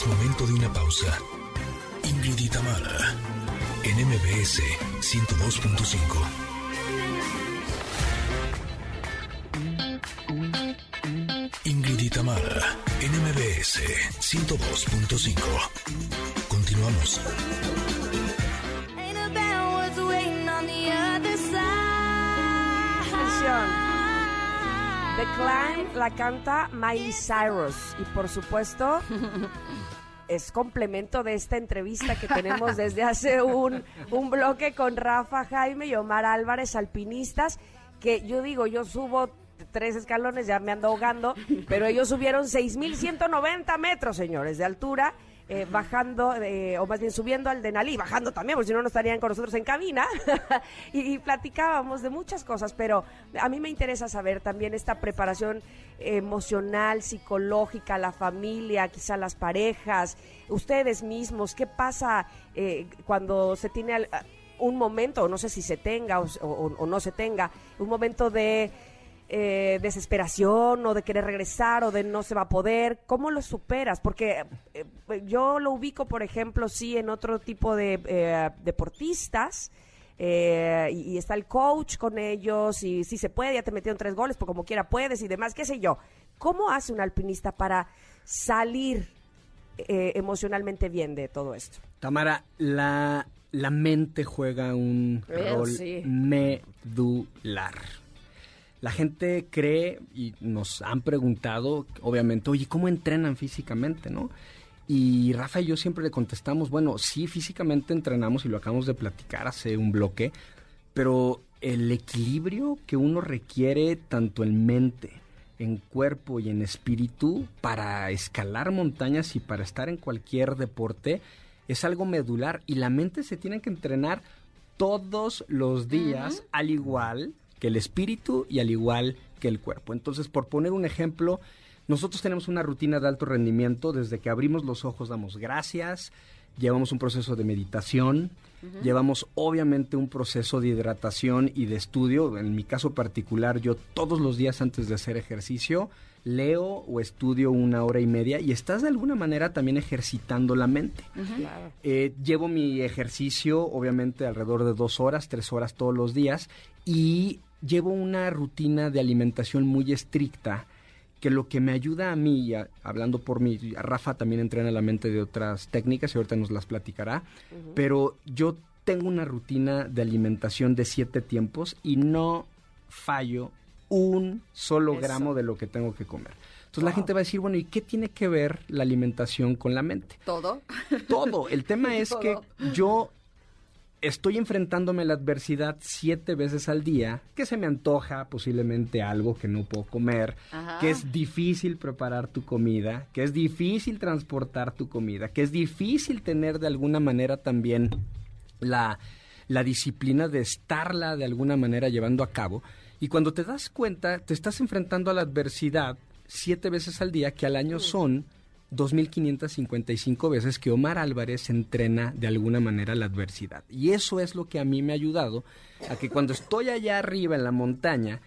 Es momento de una pausa. Ingrid y Tamara, en MBS 102.5. Ingrid y Tamara, en MBS 102.5. Continuamos. Atención. The Climb la canta Miley Cyrus y por supuesto es complemento de esta entrevista que tenemos desde hace un, un bloque con Rafa Jaime y Omar Álvarez, alpinistas, que yo digo, yo subo tres escalones, ya me ando ahogando, pero ellos subieron 6.190 metros, señores, de altura. Eh, bajando, eh, o más bien subiendo al Denali, bajando también, porque si no, no estarían con nosotros en cabina. y, platicábamos de muchas cosas, pero a mí me interesa saber también esta preparación emocional, psicológica, la familia, quizá las parejas, ustedes mismos, ¿qué pasa eh, cuando se tiene un momento, o no sé si se tenga o no se tenga, un momento de eh, desesperación o de querer regresar o de no se va a poder? ¿Cómo lo superas? Porque eh, yo lo ubico, por ejemplo, sí, en otro tipo de eh, deportistas. eh, y, y está el coach con ellos y si se puede, ya te metieron tres goles, pues como quiera puedes y demás, qué sé yo. ¿Cómo hace un alpinista para salir eh, emocionalmente bien de todo esto? Tamara, la, la mente juega un rol sí. medular. La gente cree y nos han preguntado, obviamente, oye, ¿cómo entrenan físicamente, no? Y Rafa y yo siempre le contestamos, bueno, sí, físicamente entrenamos y lo acabamos de platicar hace un bloque, pero el equilibrio que uno requiere tanto en mente, en cuerpo y en espíritu para escalar montañas y para estar en cualquier deporte es algo medular y la mente se tiene que entrenar todos los días al igual que el espíritu y al igual que el cuerpo. Entonces, por poner un ejemplo, nosotros tenemos una rutina de alto rendimiento. Desde que abrimos los ojos damos gracias, llevamos un proceso de meditación, llevamos obviamente un proceso de hidratación y de estudio. En mi caso particular, yo todos los días antes de hacer ejercicio leo o estudio una hora y media y estás de alguna manera también ejercitando la mente. Claro. Eh, llevo mi ejercicio, obviamente, alrededor de dos horas, tres horas todos los días y llevo una rutina de alimentación muy estricta que lo que me ayuda a mí, y a- hablando por mí, a Rafa también entrena la mente de otras técnicas y ahorita nos las platicará, pero yo tengo una rutina de alimentación de siete tiempos y no fallo un solo Eso. gramo de lo que tengo que comer. Entonces la gente va a decir, bueno, ¿y qué tiene que ver la alimentación con la mente? Todo. Todo. El tema es que yo estoy enfrentándome a la adversidad siete veces al día, que se me antoja posiblemente algo que no puedo comer, Ajá. que es difícil preparar tu comida, que es difícil transportar tu comida, que es difícil tener de alguna manera también la, la disciplina de estarla de alguna manera llevando a cabo. Y cuando te das cuenta, te estás enfrentando a la adversidad siete veces al día, que al año son 2.555 veces que Omar Álvarez entrena de alguna manera la adversidad. Y eso es lo que a mí me ha ayudado a que cuando estoy allá arriba en la montaña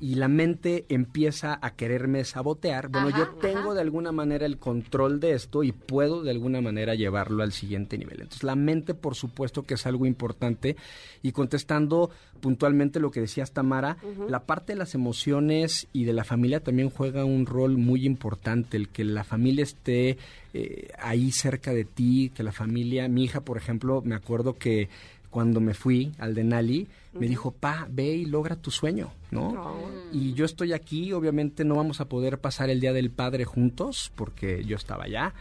y la mente empieza a quererme sabotear, bueno, Ajá, yo tengo de alguna manera el control de esto y puedo de alguna manera llevarlo al siguiente nivel. Entonces, la mente, por supuesto que es algo importante. Y contestando puntualmente lo que decías, Tamara, la parte de las emociones y de la familia también juega un rol muy importante. El que la familia esté eh, ahí cerca de ti, que la familia, mi hija, por ejemplo, me acuerdo que cuando me fui al Denali, me dijo, pa, ve y logra tu sueño, ¿no? Y yo estoy aquí, obviamente no vamos a poder pasar el Día del Padre juntos, porque yo estaba allá,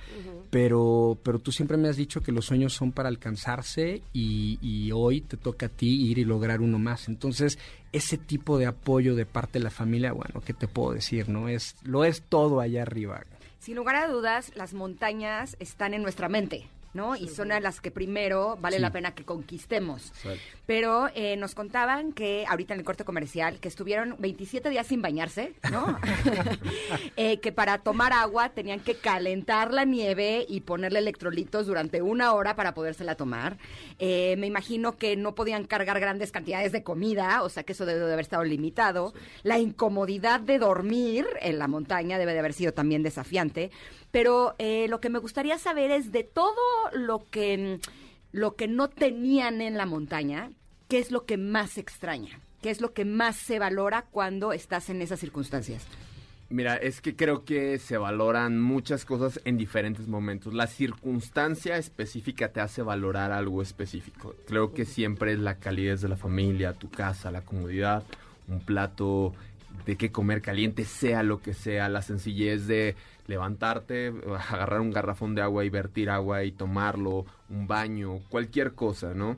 pero, pero tú siempre me has dicho que los sueños son para alcanzarse y, y hoy te toca a ti ir y lograr uno más. Entonces, ese tipo de apoyo de parte de la familia, bueno, ¿qué te puedo decir? no es Lo es todo allá arriba. Sin lugar a dudas, las montañas están en nuestra mente. ¿No? Y son a las que primero vale Sí. la pena que conquistemos. Pero eh, nos contaban que ahorita en el corte comercial que estuvieron 27 días sin bañarse, ¿no? Eh, que para tomar agua tenían que calentar la nieve y ponerle electrolitos durante una hora para podérsela tomar. Eh, me imagino que no podían cargar grandes cantidades de comida, o sea que eso debe de haber estado limitado. La incomodidad de dormir en la montaña debe de haber sido también desafiante. Pero eh, lo que me gustaría saber es de todo lo que, mm, lo que no tenían en la montaña, ¿qué es lo que más extraña? ¿Qué es lo que más se valora cuando estás en esas circunstancias? Mira, es que creo que se valoran muchas cosas en diferentes momentos. La circunstancia específica te hace valorar algo específico. Creo que siempre es la calidez de la familia, tu casa, la comodidad, un plato de qué comer caliente, sea lo que sea, la sencillez de levantarte, agarrar un garrafón de agua y vertir agua y tomarlo, un baño, cualquier cosa, ¿no?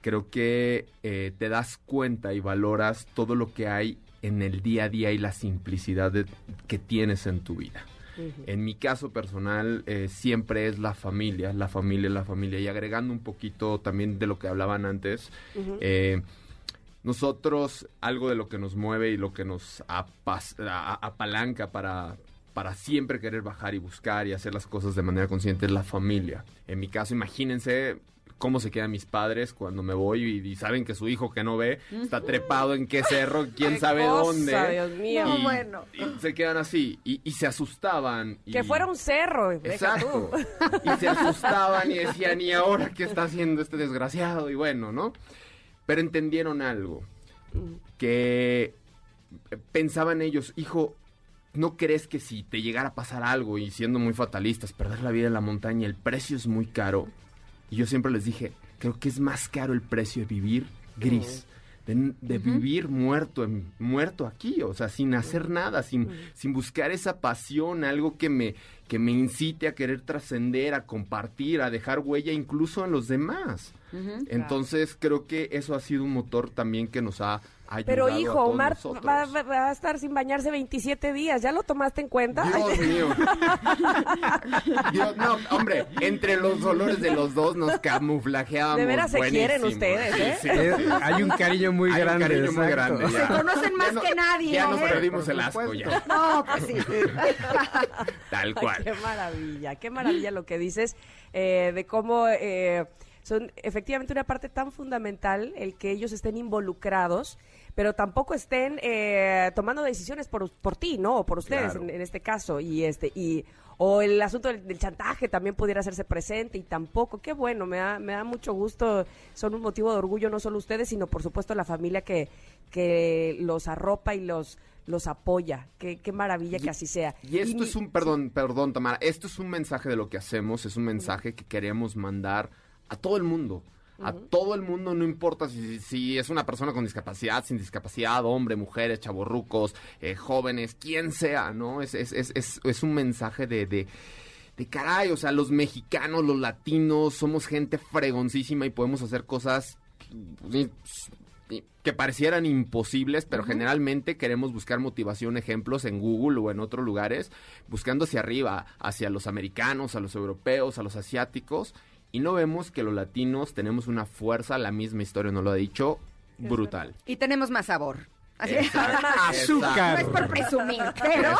Creo que eh, te das cuenta y valoras todo lo que hay en el día a día y la simplicidad de- que tienes en tu vida. En mi caso personal, eh, siempre es la familia, la familia, la familia. Y agregando un poquito también de lo que hablaban antes, eh, nosotros, algo de lo que nos mueve y lo que nos apas- a- apalanca para, para siempre querer bajar y buscar y hacer las cosas de manera consciente es la familia. En mi caso, imagínense cómo se quedan mis padres cuando me voy y, y saben que su hijo que no ve está trepado en qué cerro, quién Qué sabe cosa, dónde. Dios mío. No, Y- bueno. y se quedan así y, y se asustaban. Que fuera un cerro. deja Exacto. tú. Y se asustaban y decían, ¿y ahora qué está haciendo este desgraciado? Y bueno, ¿no? Pero entendieron algo. Que eh, pensaban ellos, hijo, ¿no crees que si te llegara a pasar algo y siendo muy fatalistas, perder la vida en la montaña, el precio es muy caro? Y yo siempre les dije, creo que es más caro el precio de vivir gris. De, de vivir muerto, muerto aquí, o sea, sin hacer nada, sin, sin buscar esa pasión, algo que me, que me incite a querer trascender, a compartir, a dejar huella incluso en los demás. Entonces creo que eso ha sido un motor también que nos ha. Pero hijo, Omar va, va- va a estar sin bañarse 27 días. ¿Ya lo tomaste en cuenta? Dios mío. Dios, no, hombre, entre los dolores de los dos nos camuflajeábamos. De veras se quieren buenísimo. ustedes, ¿eh? Sí, Eh, sí. hay un cariño muy Hay un grande. cariño muy grande. ya. Se conocen más no- que nadie, Ya nos ¿eh? perdimos Por el asco ya. No, pues sí. Tal Ay, cual. qué maravilla, qué maravilla lo que dices eh, de cómo eh, son efectivamente una parte tan fundamental el que ellos estén involucrados, pero tampoco estén eh, tomando decisiones por, por ti, ¿no? O por ustedes Claro. en, en este caso y este y o el asunto del, del chantaje también pudiera hacerse presente y tampoco. Qué bueno, me da, me da mucho gusto. Son un motivo de orgullo no solo ustedes, sino por supuesto la familia que, que los arropa y los los apoya. Qué, qué maravilla que así sea. Y esto mi- es un, perdón, perdón, Tamara, esto es un mensaje de lo que hacemos, es un mensaje que queremos mandar a todo el mundo. A todo el mundo, no importa si, si es una persona con discapacidad, sin discapacidad, hombre, mujeres, chavorrucos, eh, jóvenes, quien sea, ¿no? Es, es, es, es, es un mensaje de, de, de caray, o sea, los mexicanos, los latinos, somos gente fregoncísima y podemos hacer cosas pues, que parecieran imposibles, pero generalmente queremos buscar motivación, ejemplos en Google o en otros lugares, buscando hacia arriba, hacia los americanos, a los europeos, a los asiáticos, y no vemos que los latinos tenemos una fuerza, la misma historia nos lo ha dicho, brutal. Y tenemos más sabor. Así Azúcar. No es por presumir, pero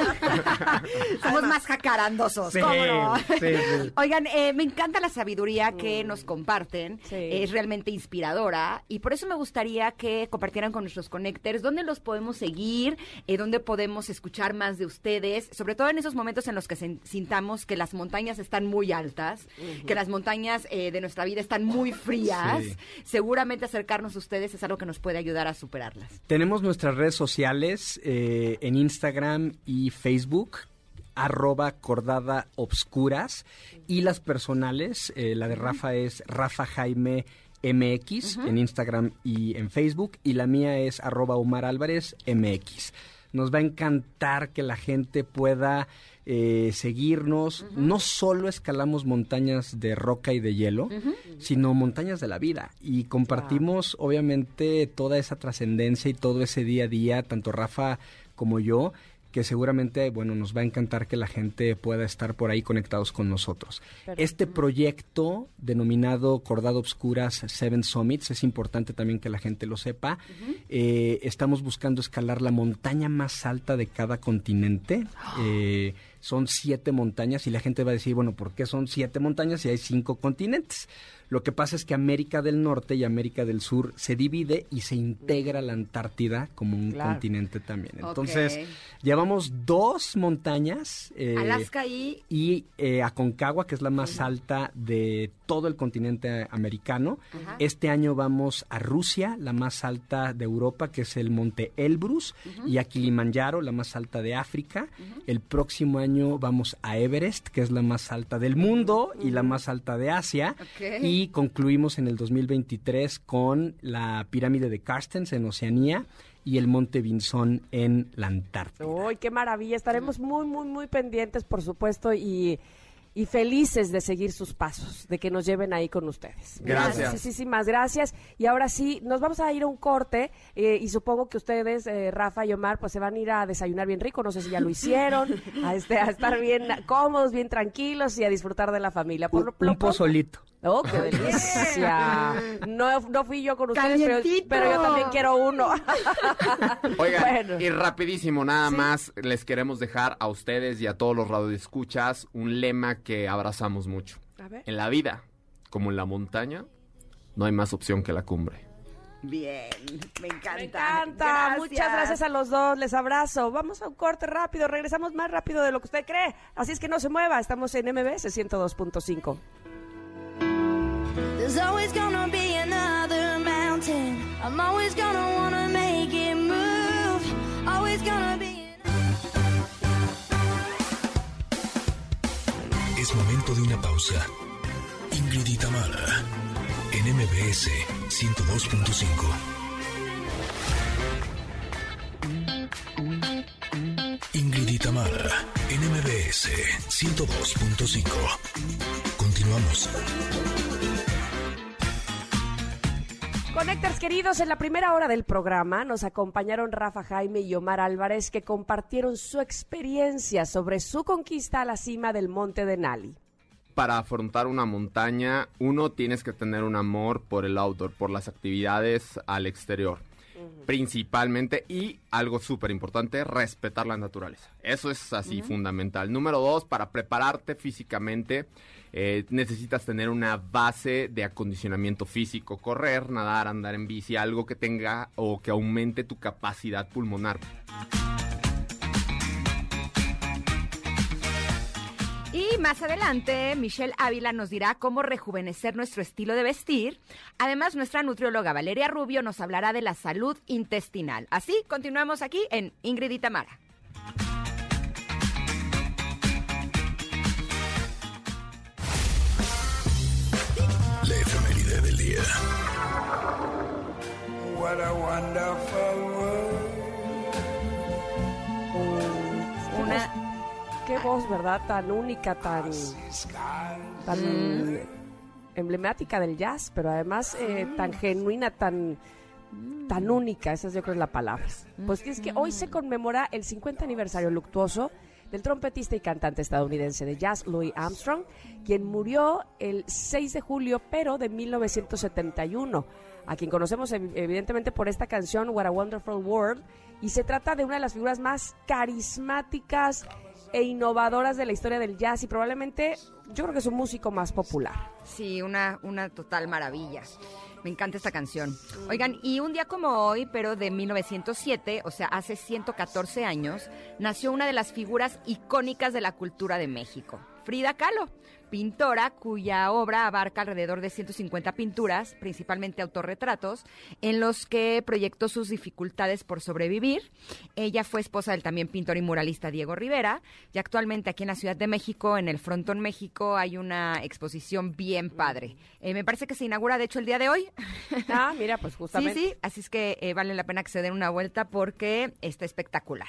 somos más jacarandosos. Sí, ¿cómo no? sí, sí. Oigan, eh, me encanta la sabiduría que nos comparten. Sí. Es realmente inspiradora. Y por eso me gustaría que compartieran con nuestros connectors dónde los podemos seguir, eh, dónde podemos escuchar más de ustedes, sobre todo en esos momentos en los que sintamos que las montañas están muy altas, que las montañas eh, de nuestra vida están muy frías. Sí. Seguramente acercarnos a ustedes es algo que nos puede ayudar a superarlas. Tenemos nuestras redes sociales eh, en Instagram y Facebook arroba cordada obscuras. Y las personales, eh, la de Rafa es Rafa Jaime MX en Instagram y en Facebook y la mía es arroba Omar Álvarez MX. Nos va a encantar que la gente pueda eh, seguirnos. No solo escalamos montañas de roca y de hielo, sino montañas de la vida. Y compartimos, obviamente, toda esa trascendencia y todo ese día a día, tanto Rafa como yo, que seguramente, bueno, nos va a encantar que la gente pueda estar por ahí conectados con nosotros. Este proyecto denominado Cordado Obscuras Seven Summits, es importante también que la gente lo sepa. Eh, estamos buscando escalar la montaña más alta de cada continente. Eh, son siete montañas y la gente va a decir, bueno, ¿por qué son siete montañas si hay cinco continentes? Lo que pasa es que América del Norte y América del Sur se divide y se integra la Antártida como un Claro. continente también. Entonces, llevamos dos montañas. eh, Alaska y y eh, Aconcagua, que es la más alta de todo el continente americano. Este año vamos a Rusia, la más alta de Europa, que es el monte Elbrus, y a Kilimanjaro, la más alta de África. El próximo año vamos a Everest, que es la más alta del mundo y la más alta de Asia. Y concluimos en el 2023 con la pirámide de Carstens en Oceanía y el monte Vinson en la Antártida. Uy, qué maravilla. Estaremos muy, muy, muy pendientes, por supuesto, y, y felices de seguir sus pasos, de que nos lleven ahí con ustedes. Gracias. Muchísimas gracias. Y ahora sí, nos vamos a ir a un corte eh, y supongo que ustedes, eh, Rafa y Omar, pues se van a ir a desayunar bien rico. No sé si ya lo hicieron, a, este, a estar bien cómodos, bien tranquilos y a disfrutar de la familia. Por Un, un pozolito. Oh, qué delicia. No, no fui yo con ustedes, pero, yo también quiero uno. Oigan, Bueno. y rapidísimo, nada más les queremos dejar a ustedes y a todos los radioescuchas un lema que abrazamos mucho. A ver. En la vida, como en la montaña, no hay más opción que la cumbre. Bien, me encanta. Me encanta. Muchas gracias a los dos. Les abrazo. Vamos a un corte rápido. Regresamos más rápido de lo que usted cree. Así es que no se mueva. Estamos en MBS 102.5. There's always gonna be another mountain. I'm always gonna wanna make it move. Always gonna be. Es momento de una pausa. Ingrid y en MBS 102.5. Ingrid y en MBS 102.5. Continuamos. Conectors queridos, en la primera hora del programa nos acompañaron Rafa Jaime y Omar Álvarez que compartieron su experiencia sobre su conquista a la cima del Monte de Nali. Para afrontar una montaña, uno tienes que tener un amor por el outdoor, por las actividades al exterior. Principalmente, y algo súper importante, respetar la naturaleza. Eso es así fundamental. Número dos, para prepararte físicamente, eh, necesitas tener una base de acondicionamiento físico, correr, nadar, andar en bici, algo que tenga o que aumente tu capacidad pulmonar. Más adelante, Michelle Ávila nos dirá cómo rejuvenecer nuestro estilo de vestir. Además, nuestra nutrióloga Valeria Rubio nos hablará de la salud intestinal. Así, continuamos aquí en Ingrid y Tamara. La efeméride del día. What a wonderful Qué voz, ¿verdad? Tan única, tan, tan emblemática del jazz, pero además eh, tan genuina, tan, tan única, esa es yo creo la palabra. Pues es que hoy se conmemora el 50 aniversario luctuoso del trompetista y cantante estadounidense de jazz Louis Armstrong, quien murió el 6 de julio, pero de 1971, a quien conocemos ev- evidentemente por esta canción What a Wonderful World, y se trata de una de las figuras más carismáticas e innovadoras de la historia del jazz y probablemente yo creo que es un músico más popular. sí, una, una total maravilla. Me encanta esta canción. Oigan, y un día como hoy, pero de 1907, o sea, hace 114 años, nació una de las figuras icónicas de la cultura de México, Frida Kahlo, pintora cuya obra abarca alrededor de 150 pinturas, principalmente autorretratos, en los que proyectó sus dificultades por sobrevivir. Ella fue esposa del también pintor y muralista Diego Rivera, y actualmente aquí en la Ciudad de México, en el Frontón México, hay una exposición bien padre. Eh, me parece que se inaugura, de hecho, el día de hoy. Ah, mira, pues justamente. Sí, sí, así es que eh, vale la pena que se den una vuelta porque está espectacular.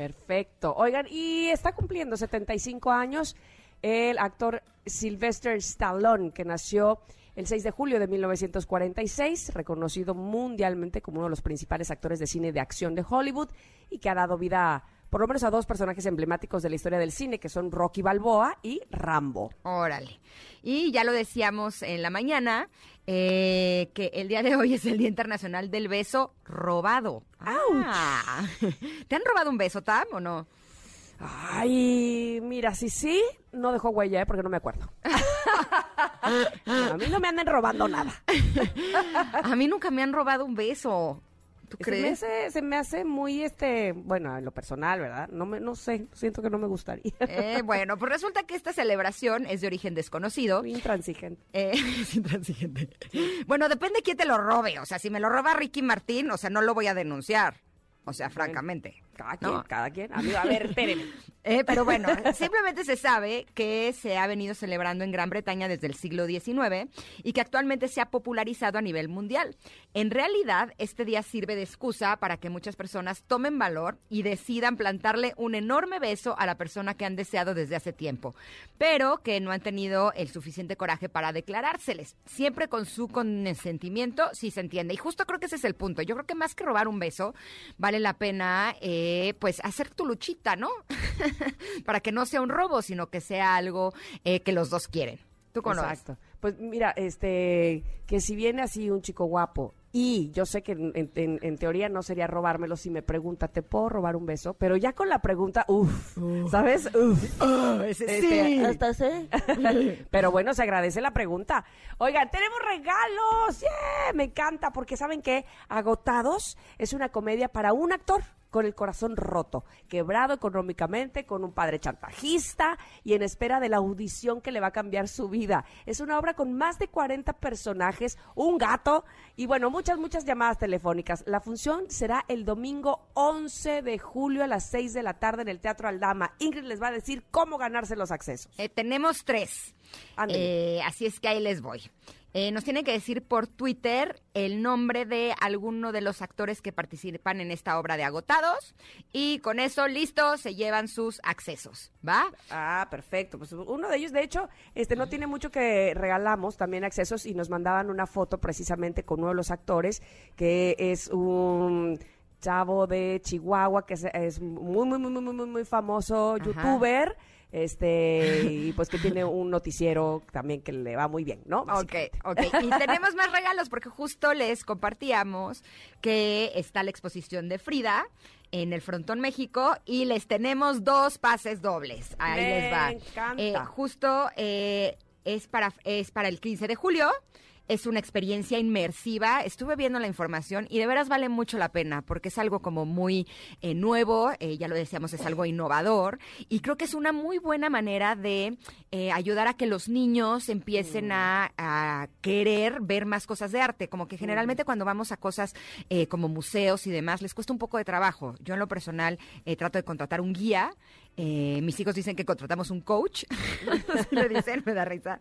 Perfecto. Oigan, y está cumpliendo 75 años el actor Sylvester Stallone, que nació el 6 de julio de 1946, reconocido mundialmente como uno de los principales actores de cine de acción de Hollywood y que ha dado vida por lo menos a dos personajes emblemáticos de la historia del cine, que son Rocky Balboa y Rambo. Órale. Y ya lo decíamos en la mañana, eh, que el día de hoy es el Día Internacional del Beso Robado. Ah. ¿Te han robado un beso, Tam, o no? Ay, mira, si sí, no dejó huella, ¿eh? porque no me acuerdo. a mí no me anden robando nada. A mí nunca me han robado un beso. ¿Tú Se me, crees? hace, se me hace muy, este, bueno, en lo personal, ¿verdad? No, me, no sé, siento que no me gustaría. Eh, bueno, pues resulta que esta celebración es de origen desconocido. Intransigente. Eh, es intransigente. Bueno, depende quién te lo robe. O sea, si me lo roba Ricky Martín, o sea, no lo voy a denunciar. O sea, francamente. Cada quien, No. cada quien. Amigo, a ver, espérenme. Eh, pero bueno, simplemente se sabe que se ha venido celebrando en Gran Bretaña desde el siglo XIX y que actualmente se ha popularizado a nivel mundial. En realidad, este día sirve de excusa para que muchas personas tomen valor y decidan plantarle un enorme beso a la persona que han deseado desde hace tiempo, pero que no han tenido el suficiente coraje para declarárseles, siempre con su consentimiento, si se entiende. Y justo creo que ese es el punto. Yo creo que más que robar un beso, vale la pena, eh, pues, hacer tu luchita, ¿no? para que no sea un robo, sino que sea algo eh, que los dos quieren. ¿Tú ves? Exacto. Pues mira, este, que si viene así un chico guapo y yo sé que en, en- en teoría no sería robármelo si me pregunta, ¿te puedo robar un beso? Pero ya con la pregunta, uff, ¿sabes? Uff. Este, hasta sé. Pero bueno, se agradece la pregunta. Oigan, tenemos regalos. ¡Yeah! Me encanta porque saben que Agotados es una comedia para un actor con el corazón roto, quebrado económicamente, con un padre chantajista y en espera de la audición que le va a cambiar su vida. Es una obra con más de 40 personajes, un gato y bueno, muchas, muchas llamadas telefónicas. La función será el domingo 11 de julio a las 6 de la tarde en el Teatro Aldama. Ingrid les va a decir cómo ganarse los accesos. Eh, tenemos tres. Eh, así es que ahí les voy. Eh, nos tienen que decir por Twitter el nombre de alguno de los actores que participan en esta obra de Agotados y con eso, listo, se llevan sus accesos, ¿va? Ah, perfecto. Pues uno de ellos, de hecho, este no tiene mucho que regalamos también accesos y nos mandaban una foto precisamente con uno de los actores que es un chavo de Chihuahua que es, es muy muy muy muy muy muy famoso Ajá. youtuber este y pues que tiene un noticiero también que le va muy bien, ¿no? Ok, ok. Y tenemos más regalos porque justo les compartíamos que está la exposición de Frida en el Frontón México y les tenemos dos pases dobles. Ahí Me les va. encanta. Eh, justo eh, es, para, es para el 15 de julio. Es una experiencia inmersiva. Estuve viendo la información y de veras vale mucho la pena porque es algo como muy eh, nuevo, eh, ya lo decíamos, es algo innovador y creo que es una muy buena manera de eh, ayudar a que los niños empiecen a, a querer ver más cosas de arte. Como que generalmente cuando vamos a cosas eh, como museos y demás les cuesta un poco de trabajo. Yo en lo personal eh, trato de contratar un guía. Eh, mis hijos dicen que contratamos un coach, le dicen, me da risa,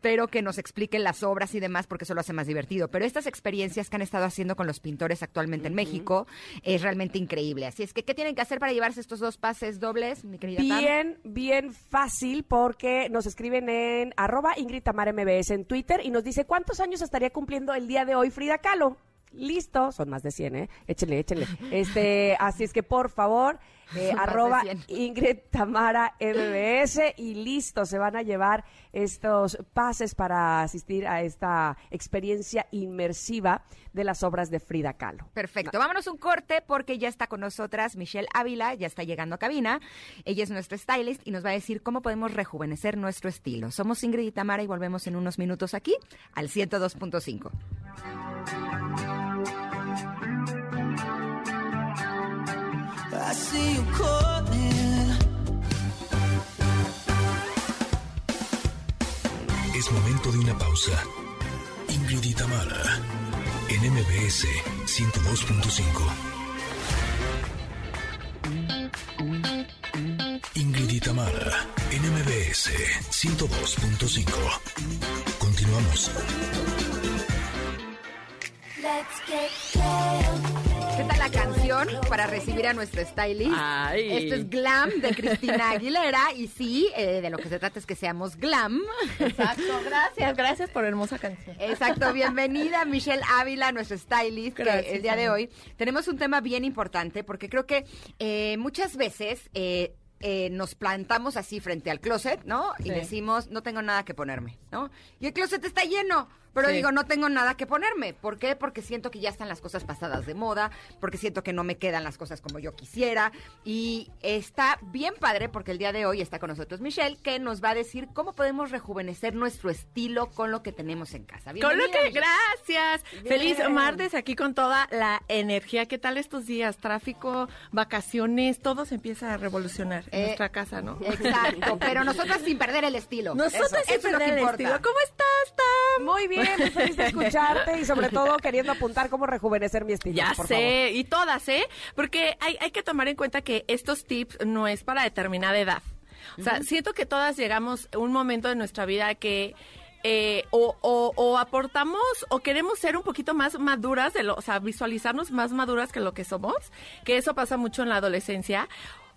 pero que nos expliquen las obras y demás porque eso lo hace más divertido. Pero estas experiencias que han estado haciendo con los pintores actualmente en México es realmente increíble. Así es que, ¿qué tienen que hacer para llevarse estos dos pases dobles, mi querida Tam? Bien, bien fácil porque nos escriben en arroba Ingrid MBS en Twitter y nos dice cuántos años estaría cumpliendo el día de hoy Frida Kahlo. Listo, son más de 100, ¿eh? Échenle, échenle. Este, así es que por favor, eh, arroba 100. Ingrid Tamara MBS y listo, se van a llevar estos pases para asistir a esta experiencia inmersiva de las obras de Frida Kahlo. Perfecto, vámonos un corte porque ya está con nosotras Michelle Ávila, ya está llegando a cabina. Ella es nuestra stylist y nos va a decir cómo podemos rejuvenecer nuestro estilo. Somos Ingrid y Tamara y volvemos en unos minutos aquí al 102.5. I see you calling. Es momento de una pausa. Ingrid y Tamara, en MBS 102.5. Ingrid y Tamara, en MBS 102.5. Continuamos. Let's get glam. ¿Qué tal la canción para recibir a nuestro stylist? Ay. Esto es Glam de Cristina Aguilera y sí, eh, de lo que se trata es que seamos glam. Exacto, gracias, gracias por hermosa canción. Exacto, bienvenida Michelle Ávila, nuestro stylist, que el día de hoy tenemos un tema bien importante porque creo que eh, muchas veces eh, eh, nos plantamos así frente al closet, ¿no? Y decimos, no tengo nada que ponerme, ¿no? Y el closet está lleno. Pero Sí. digo, no tengo nada que ponerme. ¿Por qué? Porque siento que ya están las cosas pasadas de moda, porque siento que no me quedan las cosas como yo quisiera. Y está bien padre porque el día de hoy está con nosotros Michelle, que nos va a decir cómo podemos rejuvenecer nuestro estilo con lo que tenemos en casa. Con lo que, gracias. Feliz martes aquí con toda la energía. ¿Qué tal estos días? Tráfico, vacaciones, todo se empieza a revolucionar en Eh, nuestra casa, ¿no? Exacto, pero nosotras sin perder el estilo. Nosotros Eso, sin eso es lo que perder el importa. estilo. ¿Cómo estás, Tam? Muy bien, muy feliz de escucharte y sobre todo queriendo apuntar cómo rejuvenecer mi estilo. Ya por sé, favor. y todas, ¿eh? Porque hay, hay que tomar en cuenta que estos tips no es para determinada edad. O sea, siento que todas llegamos a un momento de nuestra vida que eh, o, o- o aportamos o queremos ser un poquito más maduras, de lo, o sea, visualizarnos más maduras que lo que somos, que eso pasa mucho en la adolescencia.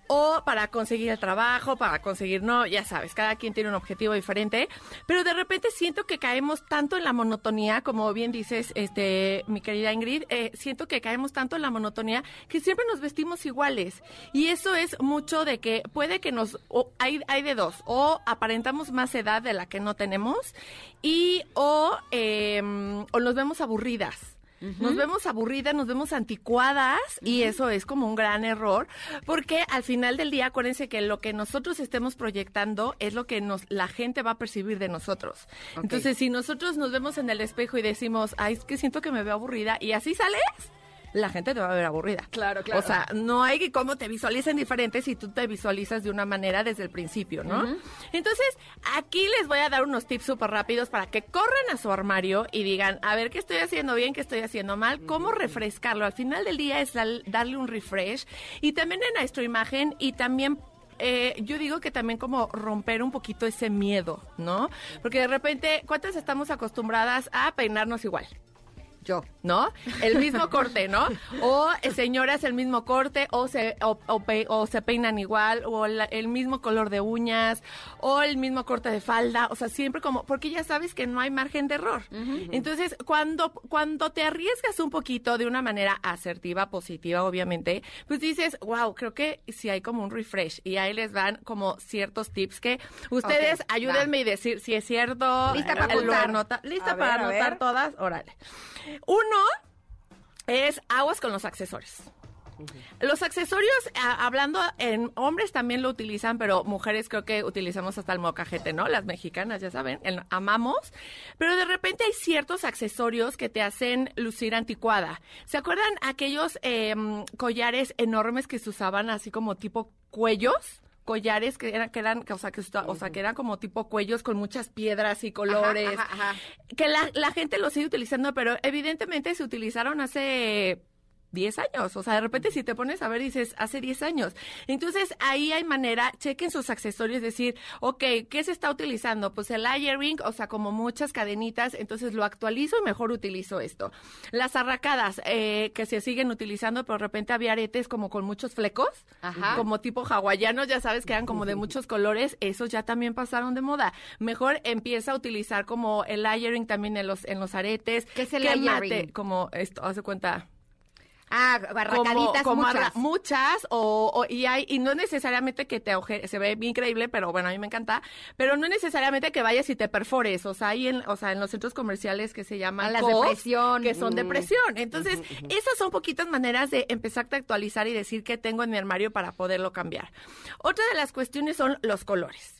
O para conseguir el trabajo, para conseguir, no, ya sabes, cada quien tiene un objetivo diferente, pero de repente siento que caemos tanto en la monotonía, como bien dices, este, mi querida Ingrid, eh, siento que caemos tanto en la monotonía que siempre nos vestimos iguales. Y eso es mucho de que puede que nos, o hay, hay de dos, o aparentamos más edad de la que no tenemos, y o, em, o nos vemos aburridas. Nos vemos aburridas, nos vemos anticuadas y eso es como un gran error porque al final del día acuérdense que lo que nosotros estemos proyectando es lo que nos la gente va a percibir de nosotros. Entonces, si nosotros nos vemos en el espejo y decimos, "Ay, es que siento que me veo aburrida" y así sales, la gente te va a ver aburrida. Claro, claro. O sea, no hay cómo te visualicen diferente si tú te visualizas de una manera desde el principio, ¿no? Entonces, aquí les voy a dar unos tips súper rápidos para que corran a su armario y digan, a ver, ¿qué estoy haciendo bien? ¿Qué estoy haciendo mal? ¿Cómo refrescarlo? Al final del día es darle un refresh y también en nuestra imagen y también eh, yo digo que también como romper un poquito ese miedo, ¿no? Porque de repente, ¿cuántas estamos acostumbradas a peinarnos igual? Yo. ¿no? El mismo corte, ¿no? O eh, señoras el mismo corte, o se, o, o pe- o se peinan igual, o la- el mismo color de uñas, o el mismo corte de falda, o sea, siempre como, porque ya sabes que no hay margen de error. Entonces, cuando, cuando te arriesgas un poquito de una manera asertiva, positiva, obviamente, pues dices, wow, creo que sí hay como un refresh, y ahí les van como ciertos tips que ustedes ayúdenme y decir si es cierto. Lista para eh, lo apuntar. anota- Lista A para ver. anotar todas, órale. Uno es aguas con los accesorios. Los accesorios, hablando en hombres también lo utilizan, pero mujeres creo que utilizamos hasta el mocajete, ¿no? Las mexicanas, ya saben, amamos. Pero de repente hay ciertos accesorios que te hacen lucir anticuada. ¿Se acuerdan aquellos em, collares enormes que se usaban así como tipo cuellos? Collares que eran, que eran, que, o sea, que, o sea, que eran como tipo cuellos con muchas piedras y colores. Ajá, ajá, ajá. Que la, la gente lo sigue utilizando, pero evidentemente se utilizaron hace 10 años. O sea, de repente si te pones a ver, dices, hace 10 años. Entonces, ahí hay manera, chequen sus accesorios, decir, ok, ¿qué se está utilizando? Pues el ring, o sea, como muchas cadenitas, entonces lo actualizo y mejor utilizo esto. Las arracadas, eh, que se siguen utilizando, pero de repente había aretes como con muchos flecos, Ajá. como tipo hawaianos, ya sabes, que eran como de muchos colores, esos ya también pasaron de moda. Mejor empieza a utilizar como el layering también en los, en los aretes. ¿Qué es el que layering? mate, como esto, hace cuenta Ah, barracaditas como muchas. o, o- y hay y no necesariamente que te auje- se ve increíble pero bueno a mí me encanta pero no necesariamente que vayas y te perfores o sea hay en o sea en los centros comerciales que se llaman las COS, de presión. que son de Mm. presión entonces esas son poquitas maneras de empezar a actualizar y decir qué tengo en mi armario para poderlo cambiar otra de las cuestiones son los colores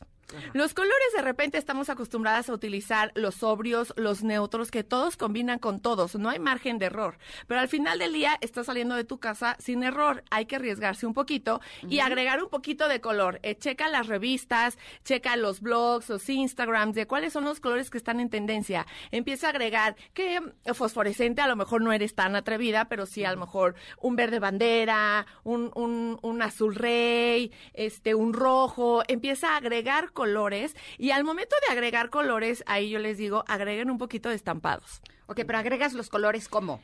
los colores de repente estamos acostumbradas a utilizar los sobrios, los neutros, que todos combinan con todos, no hay margen de error. Pero al final del día estás saliendo de tu casa sin error, hay que arriesgarse un poquito y agregar un poquito de color. Eh, checa las revistas, checa los blogs, los Instagrams, de cuáles son los colores que están en tendencia. Empieza a agregar que mm, fosforescente, a lo mejor no eres tan atrevida, pero sí a lo mejor un verde bandera, un, un, un azul rey, este, un rojo. Empieza a agregar colores y al momento de agregar colores, ahí yo les digo, agreguen un poquito de estampados. Ok, pero agregas los colores ¿cómo?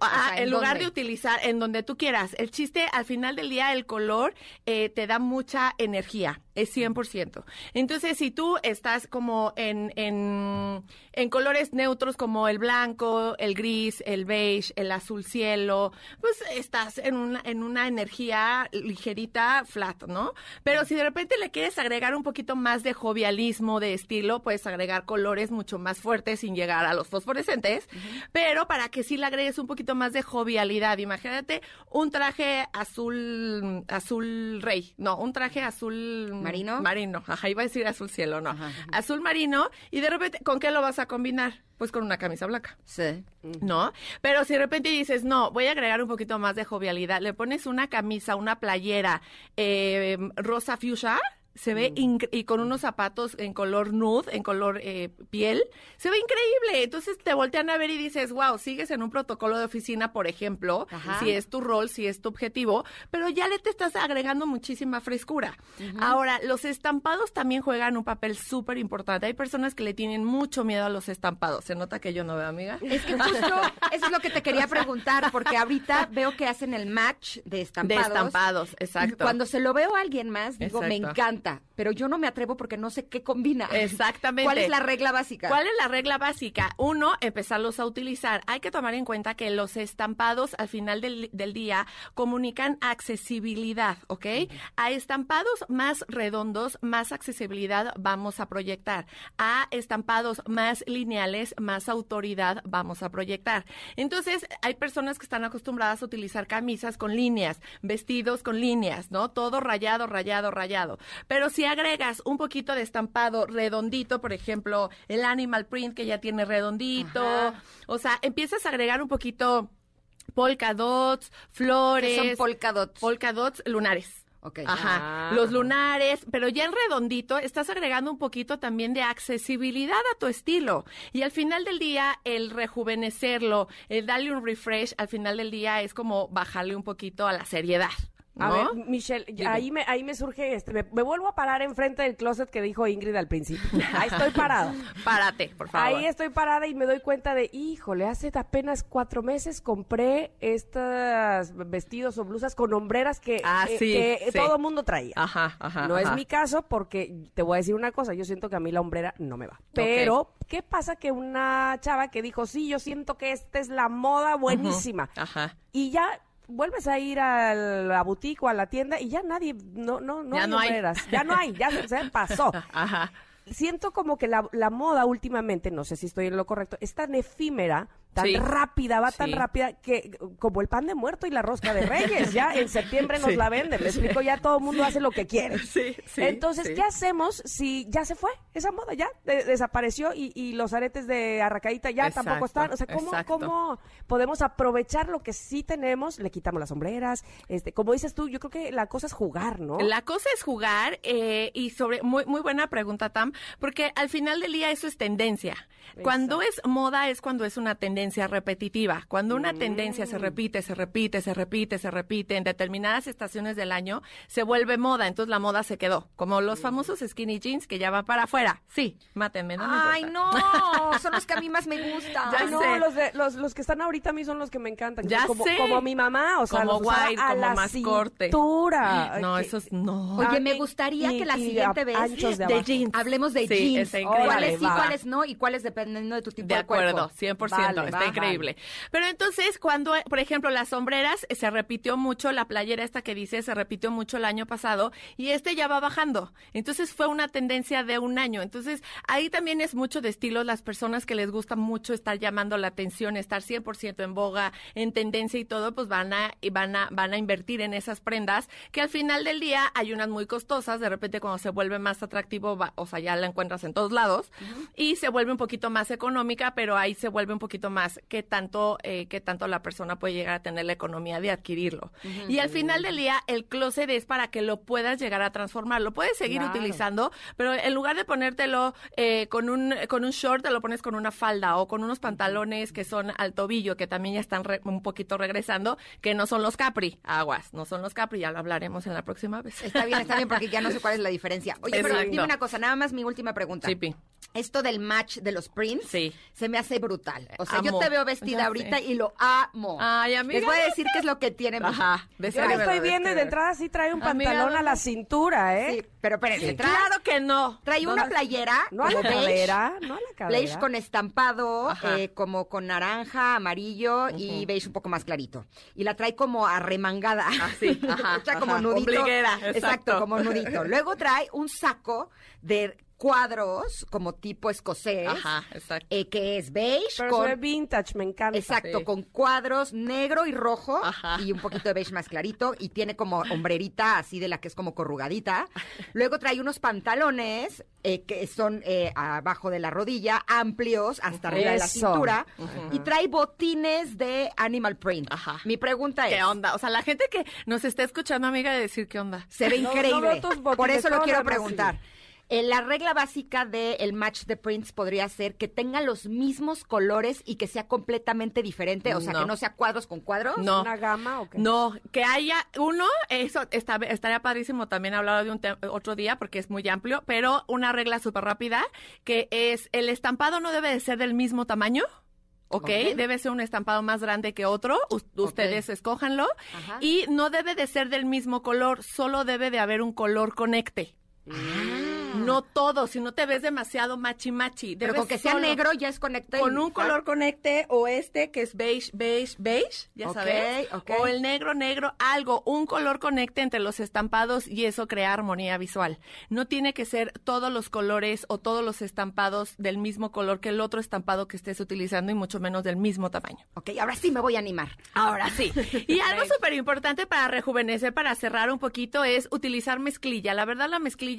Ah, sea, ¿en en lugar dónde? de utilizar en donde tú quieras. El chiste, al final del día, el color eh, te da mucha energía, es 100%. Entonces, si tú estás como en, en, en colores neutros como el blanco, el gris, el beige, el azul cielo, pues estás en una, en una energía ligerita, flat, ¿no? Pero si de repente le quieres agregar un poquito más de jovialismo, de estilo, puedes agregar colores mucho más fuertes sin llegar a los fosforescentes, pero para que sí le agregues un poquito más de jovialidad. Imagínate un traje azul, azul rey, no, un traje azul ¿Marino? Marino, ajá, iba a decir azul cielo, no. Ajá. Azul marino, y de repente, ¿con qué lo vas a combinar? Pues con una camisa blanca. Sí. ¿no? Pero si de repente dices, no, voy a agregar un poquito más de jovialidad, le pones una camisa, una playera eh, rosa fuchsia, se ve incre- y con unos zapatos en color nude, en color eh, piel, se ve increíble. Entonces te voltean a ver y dices, wow, sigues en un protocolo de oficina, por ejemplo, Ajá. si es tu rol, si es tu objetivo, pero ya le te estás agregando muchísima frescura. Ahora, los estampados también juegan un papel súper importante. Hay personas que le tienen mucho miedo a los estampados. Se nota que yo no veo, amiga. Es que justo eso es lo que te quería preguntar, porque ahorita veo que hacen el match de De estampados. estampados, Y exacto. Cuando se lo veo a alguien más, digo, me Exacto. Encanta, pero yo no me atrevo porque no sé qué combina. Exactamente. ¿Cuál es la regla básica? ¿Cuál es la regla básica? Uno, empezarlos a utilizar. Hay que tomar en cuenta que los estampados al final del, del día comunican accesibilidad, ¿ok? A estampados más redondos, más accesibilidad vamos a proyectar. A estampados más lineales, más autoridad vamos a proyectar. Entonces, hay personas que están acostumbradas a utilizar camisas con líneas, vestidos con líneas, ¿no? Todo rayado, rayado, rayado. Pero si agregas un poquito de estampado redondito, por ejemplo, el animal print que ya tiene redondito, Ajá. o sea, empiezas a agregar un poquito polka dots, flores, son polka dots. polka dots lunares. Ok. Ajá, Ah. los lunares, pero ya en redondito estás agregando un poquito también de accesibilidad a tu estilo. Y al final del día, el rejuvenecerlo, el darle un refresh, al final del día es como bajarle un poquito a la seriedad. A ver, Michelle, ahí me, ahí me surge este, me, me vuelvo a parar enfrente del closet que dijo Ingrid al principio. Ahí estoy parada. Párate, por favor. Ahí estoy parada y me doy cuenta de, híjole, hace apenas cuatro meses compré estos vestidos o blusas con hombreras que, Ah, eh, sí, que sí. todo el mundo traía. Ajá, ajá. no es mi caso porque te voy a decir una cosa, yo siento que a mí la hombrera no me va. Pero, ¿qué pasa que una chava que dijo, sí, yo siento que esta es la moda buenísima? Ajá. Y ya vuelves a ir a la boutique o a la tienda y ya nadie, no, no, no Ya hay no hay. Ya no hay, ya se, se pasó. Ajá. Siento como que la, la moda últimamente, no sé si estoy en lo correcto, es tan efímera, tan Sí. rápida, va tan rápida que como el pan de muerto y la rosca de reyes, ya en septiembre nos Sí. la venden, me explico, ya todo el mundo hace lo que quiere. Entonces. ¿qué hacemos si ya se fue esa moda? Ya de- desapareció y, y los aretes de arracaíta ya tampoco están. O sea, ¿cómo. ¿cómo podemos aprovechar lo que sí tenemos? Le quitamos las sombreras. Este, como dices tú, yo creo que la cosa es jugar, ¿no? La cosa es jugar eh, y sobre muy muy buena pregunta Tam, porque al final del día eso es tendencia. Cuando es moda es cuando es una tendencia repetitiva. Cuando una tendencia Mm. se repite, se repite, se repite, se repite en determinadas estaciones del año, se vuelve moda. Entonces la moda se quedó. Como Mm. los famosos skinny jeans que ya va para afuera. Sí, mátenme, no Ay, no, son los que a mí más me gustan. Ya no, sé. los, de- los, los que están ahorita a mí son los que me encantan. Ya como, sé. como mi mamá, o sea, Como los wide, a como la más corte. cintura. No, Que- esos no. Oye, me gustaría y- que la siguiente vez de de jeans. hablemos de Sí, jeans. ¿Cuáles sí, cuáles no? Y cuáles dependiendo de tu tipo De de, cuerpo. acuerdo, 100%, Vale, está increíble. Pero entonces, cuando, por ejemplo, las sombreras eh, se repitió mucho, la playera esta que dice se repitió mucho el año pasado y este ya va bajando. Entonces fue una tendencia de un año. Entonces, ahí también es mucho de estilo las personas que les gusta mucho estar llamando la atención, estar 100% en boga, en tendencia y todo, pues van a, y van a, van a invertir en esas prendas que al final del día hay unas muy costosas, de repente cuando se vuelve más atractivo, va- o sea, ya la encuentras en todos lados y se vuelve un poquito más económica, pero ahí se vuelve un poquito más que tanto, eh, tanto la persona puede llegar a tener la economía de adquirirlo. Y al final del día, el closet es para que lo puedas llegar a transformar. Lo puedes seguir Claro. utilizando, pero en lugar de ponértelo eh, con, un, con un short, te lo pones con una falda o con unos pantalones que son al tobillo, que también ya están re- un poquito regresando, que no son los Capri. Aguas, no son los Capri, ya lo hablaremos en la próxima vez. Está bien, está bien, porque ya no sé cuál es la diferencia. Oye, pero dime una cosa, nada más mi última pregunta. Sí, Pi. Esto del match de los prints Sí. se me hace brutal. O sea, yo te veo vestida Ya ahorita sé. y lo amo. Ay, amiga. Les voy a decir qué es lo que tiene. Ajá, Yo lo estoy viendo y de entrada sí trae un Amiga, pantalón a la cintura, ¿eh? Sí, pero espérense, trae, Claro que no. trae una ¿Dónde- playera No a la beige, cadera, no a la cadera. beige con estampado, eh, como con naranja, amarillo y beige un poco más clarito. Y la trae como arremangada. Así, ajá, Hecha como ajá, nudito. exacto. como nudito. Luego trae un saco de cuadros como tipo escocés. Ajá, exacto. eh, que es beige Pero con se ve vintage, me encanta. Exacto, Sí. con cuadros negro y rojo Ajá. y un poquito de beige más clarito y tiene como hombrerita así de la que es como corrugadita. Luego trae unos pantalones eh, que son eh, abajo de la rodilla, amplios hasta arriba de la cintura y trae botines de animal print. Ajá. Mi pregunta es, ¿Qué onda? O sea, la gente que nos está escuchando, amiga, de decir qué onda. se ve No, no increíble. Por eso lo quiero preguntar. Eh, la regla básica del match de prints podría ser que tenga los mismos colores y que sea completamente diferente, o sea, No. que no sea cuadros con cuadros. No. ¿Una gama o qué? No, que haya uno, eso está, estaría padrísimo también hablar de un otro día porque es muy amplio, pero una regla súper rápida que es el estampado no debe de ser del mismo tamaño. ¿ok? Ok. Debe ser un estampado más grande que otro, us- ustedes escójanlo, Ajá. y no debe de ser del mismo color, solo debe de haber un color conecte. No todo, si no te ves demasiado machi machi. Pero con que sea solo- negro ya es conecta. con un color conecte o este que es beige, beige, beige, ya sabes. O el negro, negro, algo, un color conecte entre los estampados y eso crea armonía visual. No tiene que ser todos los colores o todos los estampados del mismo color que el otro estampado que estés utilizando y mucho menos del mismo tamaño. Ok, ahora sí me voy a animar. Ahora sí. Y algo súper importante para rejuvenecer, para cerrar un poquito, es utilizar mezclilla. La verdad, la mezclilla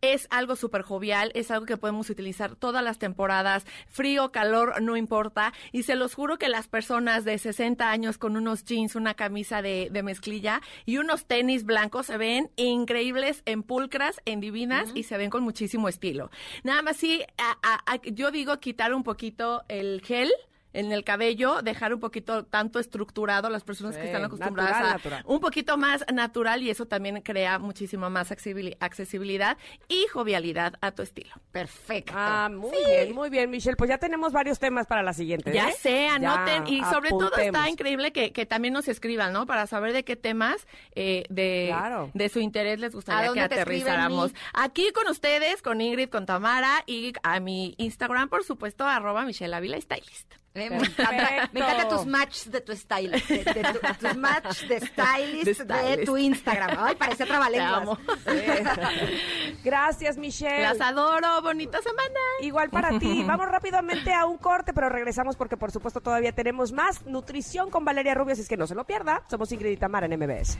es algo súper jovial, es algo que podemos utilizar todas las temporadas, frío, calor, no importa. Y se los juro que las personas de 60 años con unos jeans, una camisa de, de mezclilla y unos tenis blancos se ven increíbles en pulcras, en divinas y se ven con muchísimo estilo. Nada más sí, a- a- a- yo digo quitar un poquito el gel en el cabello, dejar un poquito tanto estructurado las personas que están acostumbradas natural, a natural. un poquito más natural y eso también crea muchísimo más accesibili- accesibilidad y jovialidad a tu estilo. Perfecto. Ah, muy bien, muy bien, Michelle. Pues ya tenemos varios temas para la siguiente. Ya ¿eh? sé, anoten. Ya, y sobre todo está increíble que, que también nos escriban, ¿no? Para saber de qué temas eh, de, Claro. de su interés les ¿A gustaría que aterrizáramos. Aquí con ustedes, con Ingrid, con Tamara y a mi Instagram, por supuesto, arroba Michelle Ávila Stylist. Eh, me, encanta, me encanta tus matches de tu style, de, de tu- tus matches de stylist De de, stylist. tu Instagram. Ay, parece trabalenguas. Gracias, Michelle. Las adoro. Bonita semana. Igual para ti. Vamos rápidamente a un corte, pero regresamos porque por supuesto todavía tenemos más nutrición con Valeria Rubio, así es que no se lo pierda. Somos Ingrid y Tamara en MBS.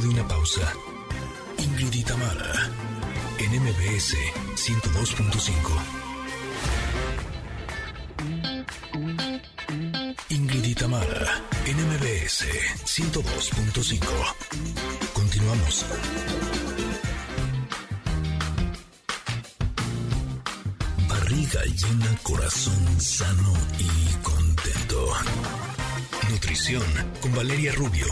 De una pausa. Ingrid y en MBS 102.5. Ingrid y en MBS 102.5. Continuamos. Barriga llena, corazón sano y contento. Nutrición con Valeria Rubio.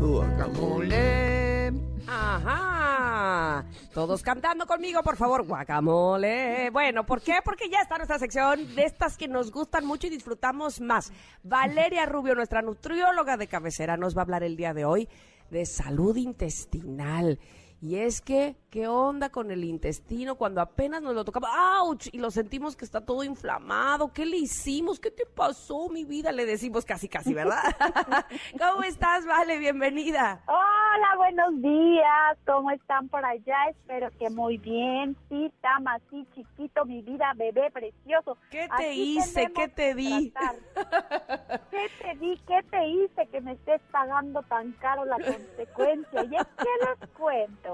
Guacamole. Ajá. Todos cantando conmigo, por favor. Guacamole. Bueno, ¿por qué? Porque ya está nuestra sección de estas que nos gustan mucho y disfrutamos más. Valeria Rubio, nuestra nutrióloga de cabecera, nos va a hablar el día de hoy de salud intestinal. Y es que, ¿qué onda con el intestino cuando apenas nos lo tocamos? ¡Auch! Y lo sentimos que está todo inflamado. ¿Qué le hicimos? ¿Qué te pasó, mi vida? Le decimos casi, casi, ¿verdad? ¿Cómo estás, Vale? Bienvenida. Hola, buenos días. ¿Cómo están por allá? Espero que muy bien. Sí, Tama, sí, chiquito, mi vida, bebé precioso. ¿Qué te Así hice? ¿Qué te di? ¿Qué te di? ¿Qué te hice que me estés pagando tan caro la consecuencia? Y es que les cuento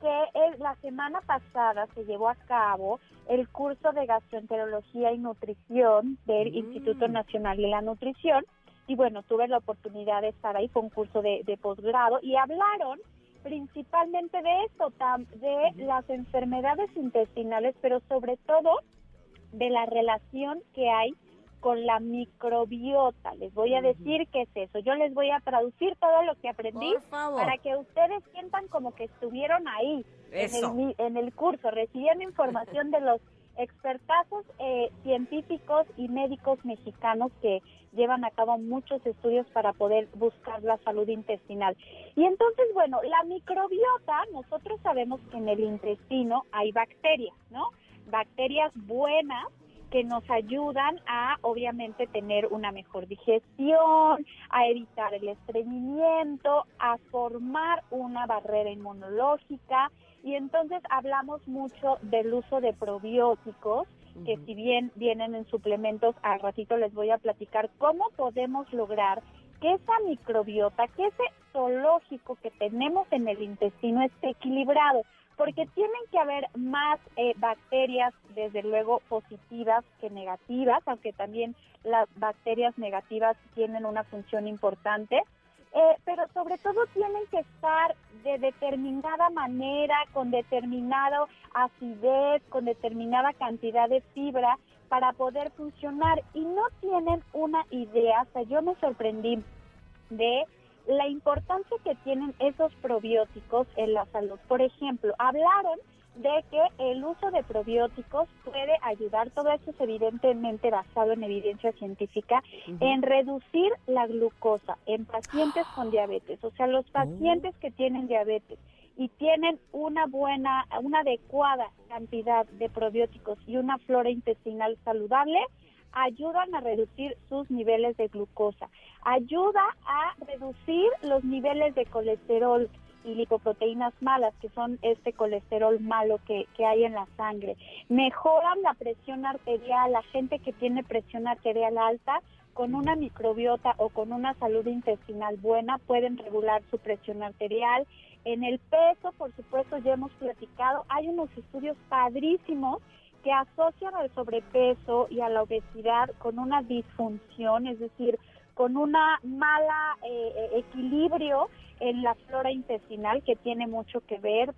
que la semana pasada se llevó a cabo el curso de gastroenterología y nutrición del Mm. Instituto Nacional de la Nutrición y bueno, tuve la oportunidad de estar ahí, fue un curso de, de posgrado y hablaron principalmente de esto, de las enfermedades intestinales, pero sobre todo de la relación que hay con la microbiota. Les voy a decir qué es eso. Yo les voy a traducir todo lo que aprendí para que ustedes sientan como que estuvieron ahí en el, en el curso, recibiendo información de los expertazos eh, científicos y médicos mexicanos que llevan a cabo muchos estudios para poder buscar la salud intestinal. Y entonces, bueno, la microbiota, nosotros sabemos que en el intestino hay bacterias, ¿no? Bacterias buenas que nos ayudan a obviamente tener una mejor digestión, a evitar el estreñimiento, a formar una barrera inmunológica. Y entonces hablamos mucho del uso de probióticos que si bien vienen en suplementos, al ratito les voy a platicar cómo podemos lograr que esa microbiota, que ese zoológico que tenemos en el intestino esté equilibrado, porque tienen que haber más eh, bacterias, desde luego, positivas que negativas, aunque también las bacterias negativas tienen una función importante. Eh, pero sobre todo tienen que estar de determinada manera, con determinada acidez, con determinada cantidad de fibra para poder funcionar y no tienen una idea, o sea, yo me sorprendí de la importancia que tienen esos probióticos en la salud. Por ejemplo, hablaron de que el uso de probióticos puede ayudar, todo esto es evidentemente basado en evidencia científica, en reducir la glucosa en pacientes con diabetes. O sea, los pacientes que tienen diabetes y tienen una buena, una adecuada cantidad de probióticos y una flora intestinal saludable, ayudan a reducir sus niveles de glucosa, ayuda a reducir los niveles de colesterol y lipoproteínas malas, que son este colesterol malo que, que hay en la sangre. Mejoran la presión arterial, la gente que tiene presión arterial alta, con una microbiota o con una salud intestinal buena, pueden regular su presión arterial. En el peso, por supuesto, ya hemos platicado, hay unos estudios padrísimos que asocian al sobrepeso y a la obesidad con una disfunción, es decir, con una mala eh, eh, equilibrio en la flora intestinal que tiene mucho que ver.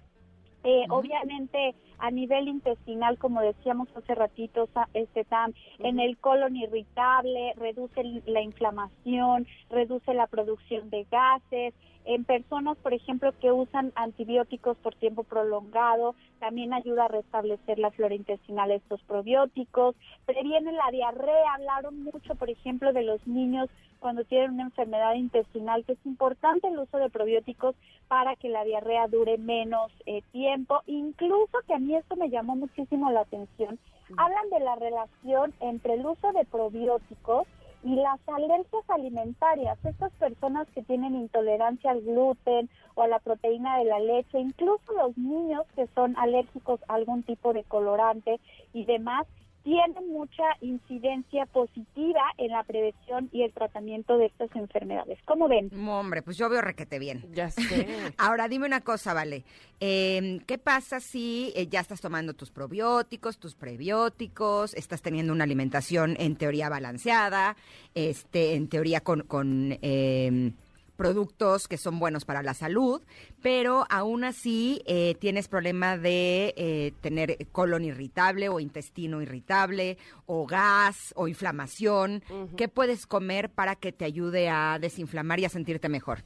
Eh, Obviamente a nivel intestinal, como decíamos hace ratito, este Tam, en el colon irritable, reduce la inflamación, reduce la producción de gases. En personas, por ejemplo, que usan antibióticos por tiempo prolongado, también ayuda a restablecer la flora intestinal estos probióticos. Previene la diarrea. Hablaron mucho, por ejemplo, de los niños cuando tienen una enfermedad intestinal, que es importante el uso de probióticos para que la diarrea dure menos eh, tiempo. Incluso que a mí esto me llamó muchísimo la atención. Hablan de la relación entre el uso de probióticos y las alergias alimentarias. Estas personas que tienen intolerancia al gluten o a la proteína de la leche, incluso los niños que son alérgicos a algún tipo de colorante y demás, tienen mucha incidencia positiva en la prevención y el tratamiento de estas enfermedades. ¿Cómo ven? Hombre, pues yo veo requete bien. Ya sé. Ahora dime una cosa, Vale. Eh, ¿Qué pasa si eh, ya estás tomando tus probióticos, tus prebióticos, estás teniendo una alimentación en teoría balanceada, este, en teoría con, con, eh, productos que son buenos para la salud, pero aún así eh, tienes problema de eh, tener colon irritable o intestino irritable o gas o inflamación? ¿Qué puedes comer para que te ayude a desinflamar y a sentirte mejor?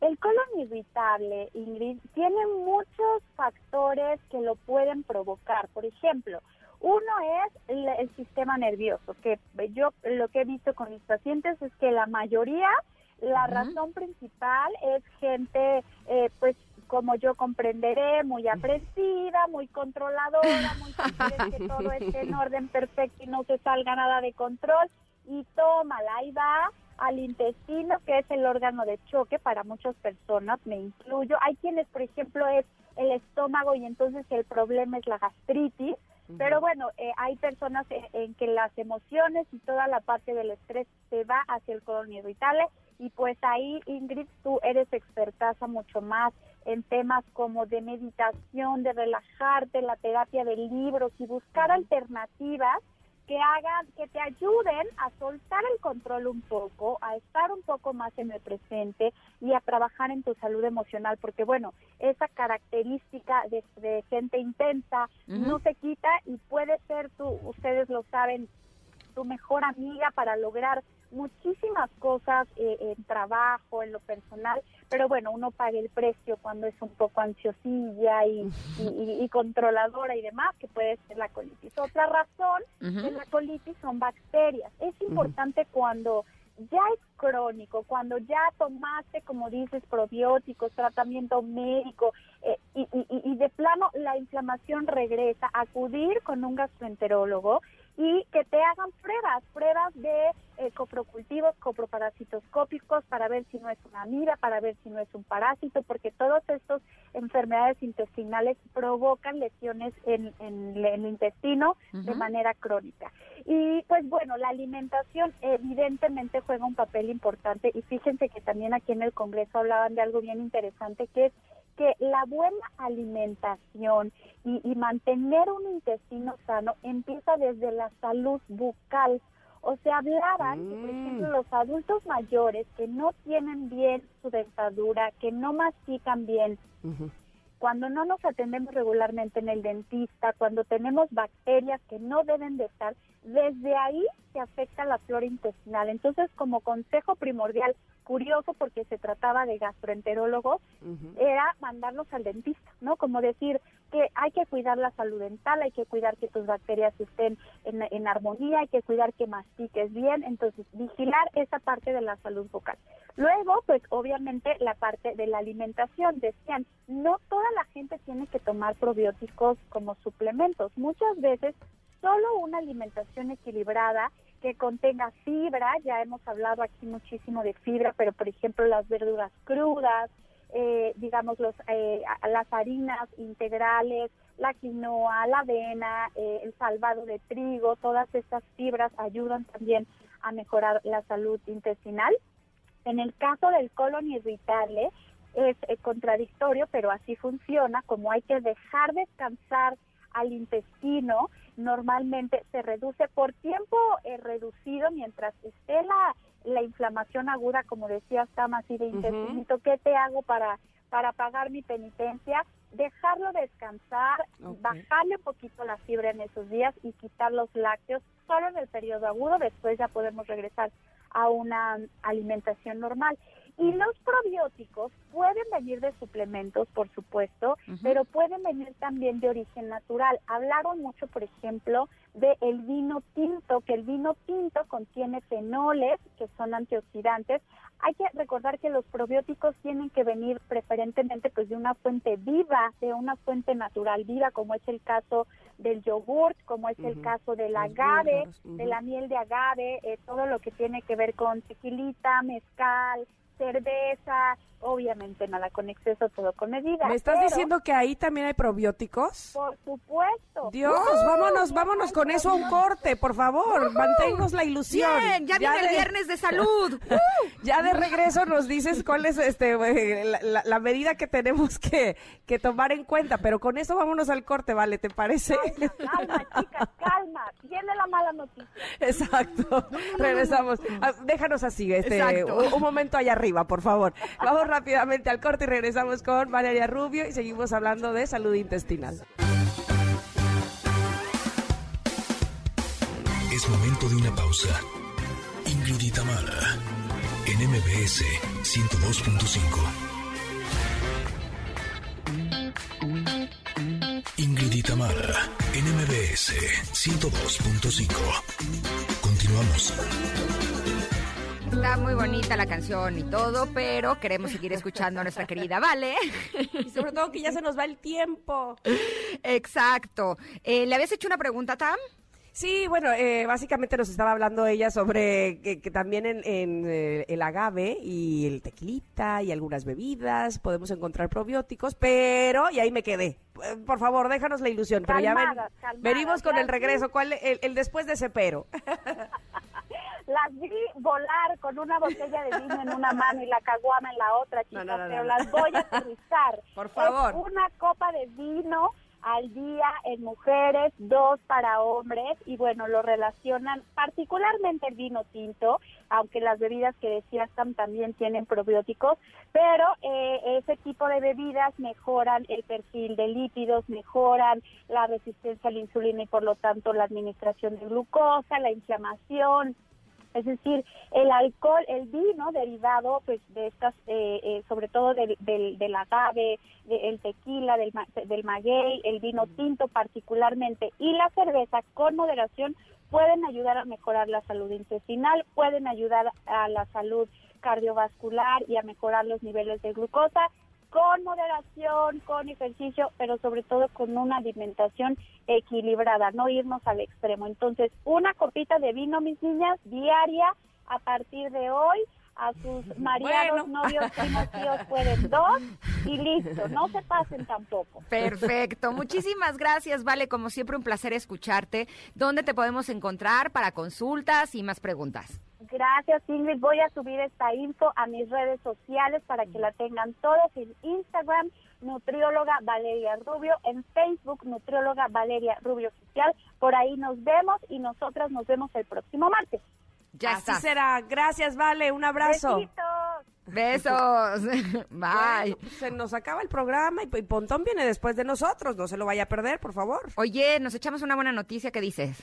El colon irritable, Ingrid, tiene muchos factores que lo pueden provocar. Por ejemplo, uno es el, el sistema nervioso, que yo lo que he visto con mis pacientes es que la mayoría, la razón principal es gente, eh, pues como yo comprenderé, muy aprensiva, muy controladora, muy que todo esté en orden perfecto y no se salga nada de control. Y tómala, ahí va al intestino, que es el órgano de choque para muchas personas, me incluyo. Hay quienes, por ejemplo, es el estómago y entonces el problema es la gastritis. Pero bueno, eh, hay personas en, en que las emociones y toda la parte del estrés se va hacia el colon irritable y pues ahí, Ingrid, tú eres expertaza mucho más en temas como de meditación, de relajarte, la terapia de libros y buscar alternativas que hagan, que te ayuden a soltar el control un poco, a estar un poco más en el presente y a trabajar en tu salud emocional, porque bueno, esa característica de, de gente intensa no se quita y puede ser tú, ustedes lo saben, tu mejor amiga para lograr muchísimas cosas eh, en trabajo, en lo personal, pero bueno, uno paga el precio cuando es un poco ansiosilla y, y- y- y controladora y demás, que puede ser la colitis. Otra razón de la colitis son bacterias. Es importante cuando ya es crónico, cuando ya tomaste, como dices, probióticos, tratamiento médico eh, y- y de plano la inflamación regresa, acudir con un gastroenterólogo y que te hagan pruebas, pruebas de eh, coprocultivos, coproparasitoscópicos para ver si no es una amiba, para ver si no es un parásito, porque todas estas enfermedades intestinales provocan lesiones en, en el intestino de manera crónica. Y pues bueno, la alimentación evidentemente juega un papel importante y fíjense que también aquí en el Congreso hablaban de algo bien interesante que es que la buena alimentación y, y mantener un intestino sano empieza desde la salud bucal. O sea, hablaban que, por ejemplo, los adultos mayores que no tienen bien su dentadura, que no mastican bien, cuando no nos atendemos regularmente en el dentista, cuando tenemos bacterias que no deben de estar, desde ahí se afecta la flora intestinal. Entonces, como consejo primordial, curioso porque se trataba de gastroenterólogos, era mandarlos al dentista, ¿no? Como decir que hay que cuidar la salud dental, hay que cuidar que tus bacterias estén en, en armonía, hay que cuidar que mastiques bien, entonces vigilar esa parte de la salud bucal. Luego, pues obviamente la parte de la alimentación, decían, no toda la gente tiene que tomar probióticos como suplementos, muchas veces solo una alimentación equilibrada que contenga fibra, ya hemos hablado aquí muchísimo de fibra, pero por ejemplo las verduras crudas, eh, digamos los, eh, las harinas integrales, la quinoa, la avena, eh, el salvado de trigo, todas estas fibras ayudan también a mejorar la salud intestinal. En el caso del colon irritable es eh, contradictorio, pero así funciona, como hay que dejar descansar al intestino normalmente se reduce por tiempo eh, reducido mientras esté la, la inflamación aguda, como decía Tam, así de intestino, ¿qué te hago para, para pagar mi penitencia? Dejarlo descansar, bajarle un poquito la fibra en esos días y quitar los lácteos solo en el periodo agudo, después ya podemos regresar a una alimentación normal. Y los probióticos pueden venir de suplementos, por supuesto, pero pueden venir también de origen natural. Hablaron mucho, por ejemplo, de el vino tinto, que el vino tinto contiene fenoles, que son antioxidantes. Hay que recordar que los probióticos tienen que venir preferentemente pues de una fuente viva, de una fuente natural viva, como es el caso del yogurt, como es el caso del agave, de la miel de agave, eh, todo lo que tiene que ver con tequilita, mezcal, cerveza, obviamente nada con exceso, todo con medida. ¿Me estás pero, diciendo que ahí también hay probióticos? Por supuesto. Dios, vámonos, vámonos con eso a un corte, por favor. Manténnos la ilusión. Bien, ya viene el viernes de salud. Ya de regreso nos dices cuál es este eh, la, la- la medida que tenemos que, que tomar en cuenta, pero con eso vámonos al corte, ¿vale? ¿Te parece? Calma, chicas, calma. Viene la mala noticia. Exacto. Regresamos. Ah, déjanos así, este, un momento allá arriba, por favor. Vamos rápidamente al corte y regresamos con Valeria Rubio y seguimos hablando de salud intestinal. Es momento de una pausa. Ingrid y Tamara, en MBS 102.5. Ingrid y Tamara, en MBS 102.5. Continuamos. Está muy bonita la canción y todo, pero queremos seguir escuchando a nuestra querida Vale. Y sobre todo que ya se nos va el tiempo. Exacto. Eh, ¿Le habías hecho una pregunta, Tam? Sí, bueno, eh, básicamente nos estaba hablando ella sobre que, que también en, en, eh, el agave y el tequilita y algunas bebidas podemos encontrar probióticos, pero, y ahí me quedé. Eh, Por favor, déjanos la ilusión, pero ya ven- calmadas, venimos con el regreso. ¿cuál el, el después de ese pero? Las vi volar con una botella de vino en una mano y la caguama en la otra, chicas, no, no, pero las voy a aterrizar. Por favor. Es una copa de vino al día en mujeres, dos para hombres, y bueno, lo relacionan particularmente el vino tinto, aunque las bebidas que decías también tienen probióticos, pero eh, ese tipo de bebidas mejoran el perfil de lípidos, mejoran la resistencia a la insulina y por lo tanto la administración de glucosa, la inflamación, es decir, el alcohol, el vino derivado pues de estas, eh, eh, sobre todo del, del, del agave, de- el tequila, del, del maguey, el vino tinto particularmente y la cerveza con moderación pueden ayudar a mejorar la salud intestinal, pueden ayudar a la salud cardiovascular y a mejorar los niveles de glucosa con moderación, con ejercicio, pero sobre todo con una alimentación equilibrada, no irnos al extremo. Entonces, una copita de vino, mis niñas, diaria a partir de hoy. A sus mariados, Bueno. novios, primos, tíos pueden dos y listo, no se pasen tampoco. Perfecto. Muchísimas gracias, Vale. Como siempre, un placer escucharte. ¿Dónde te podemos encontrar para consultas y más preguntas? Gracias, Ingrid. Voy a subir esta info a mis redes sociales para que la tengan todos en Instagram, nutrióloga Valeria Rubio, en Facebook, nutrióloga Valeria Rubio Oficial. Por ahí nos vemos y nosotras nos vemos el próximo martes. Ya Así será. Gracias, Vale. Un abrazo. Besitos. Besos. Bye. Bueno, se nos acaba el programa y, y Pontón viene después de nosotros. No se lo vaya a perder, por favor. Oye, nos echamos una buena noticia. ¿Qué dices?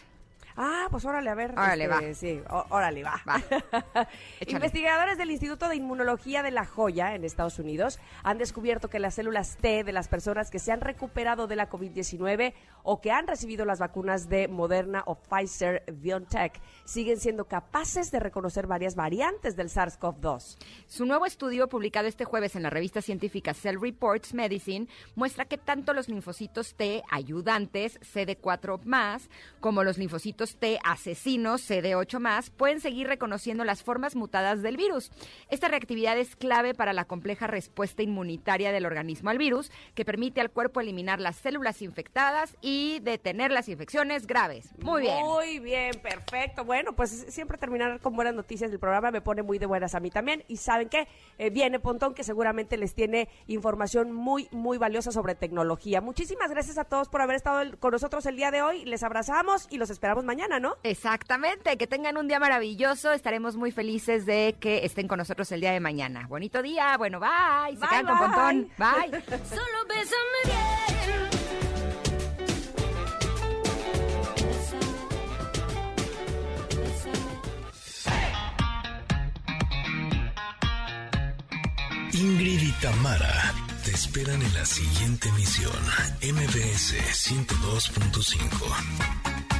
Ah, pues órale, a ver. Órale, este, va. Sí, ó- órale, va. Investigadores del Instituto de Inmunología de La Joya, en Estados Unidos, han descubierto que las células T de las personas que se han recuperado de la COVID-19 o que han recibido las vacunas de Moderna o Pfizer BioNTech siguen siendo capaces de reconocer varias variantes del SARS-CoV-2. Su nuevo estudio, publicado este jueves en la revista científica Cell Reports Medicine, muestra que tanto los linfocitos T ayudantes CD4 como los linfocitos T asesinos CD8+, pueden seguir reconociendo las formas mutadas del virus. Esta reactividad es clave para la compleja respuesta inmunitaria del organismo al virus, que permite al cuerpo eliminar las células infectadas y detener las infecciones graves. Muy bien. Muy bien, perfecto. Bueno, pues siempre terminar con buenas noticias del programa me pone muy de buenas a mí también. Y saben qué, Eh, viene Pontón que seguramente les tiene información muy, muy valiosa sobre tecnología. Muchísimas gracias a todos por haber estado con nosotros el día de hoy. Les abrazamos y los esperamos ¿no? Exactamente, que tengan un día maravilloso. Estaremos muy felices de que estén con nosotros el día de mañana. Bonito día, bueno, bye. Se Bye, quedan con bye. Pontón. Bye. Solo bésame bien. Ingrid y Tamara te esperan en la siguiente emisión, MBS 102.5.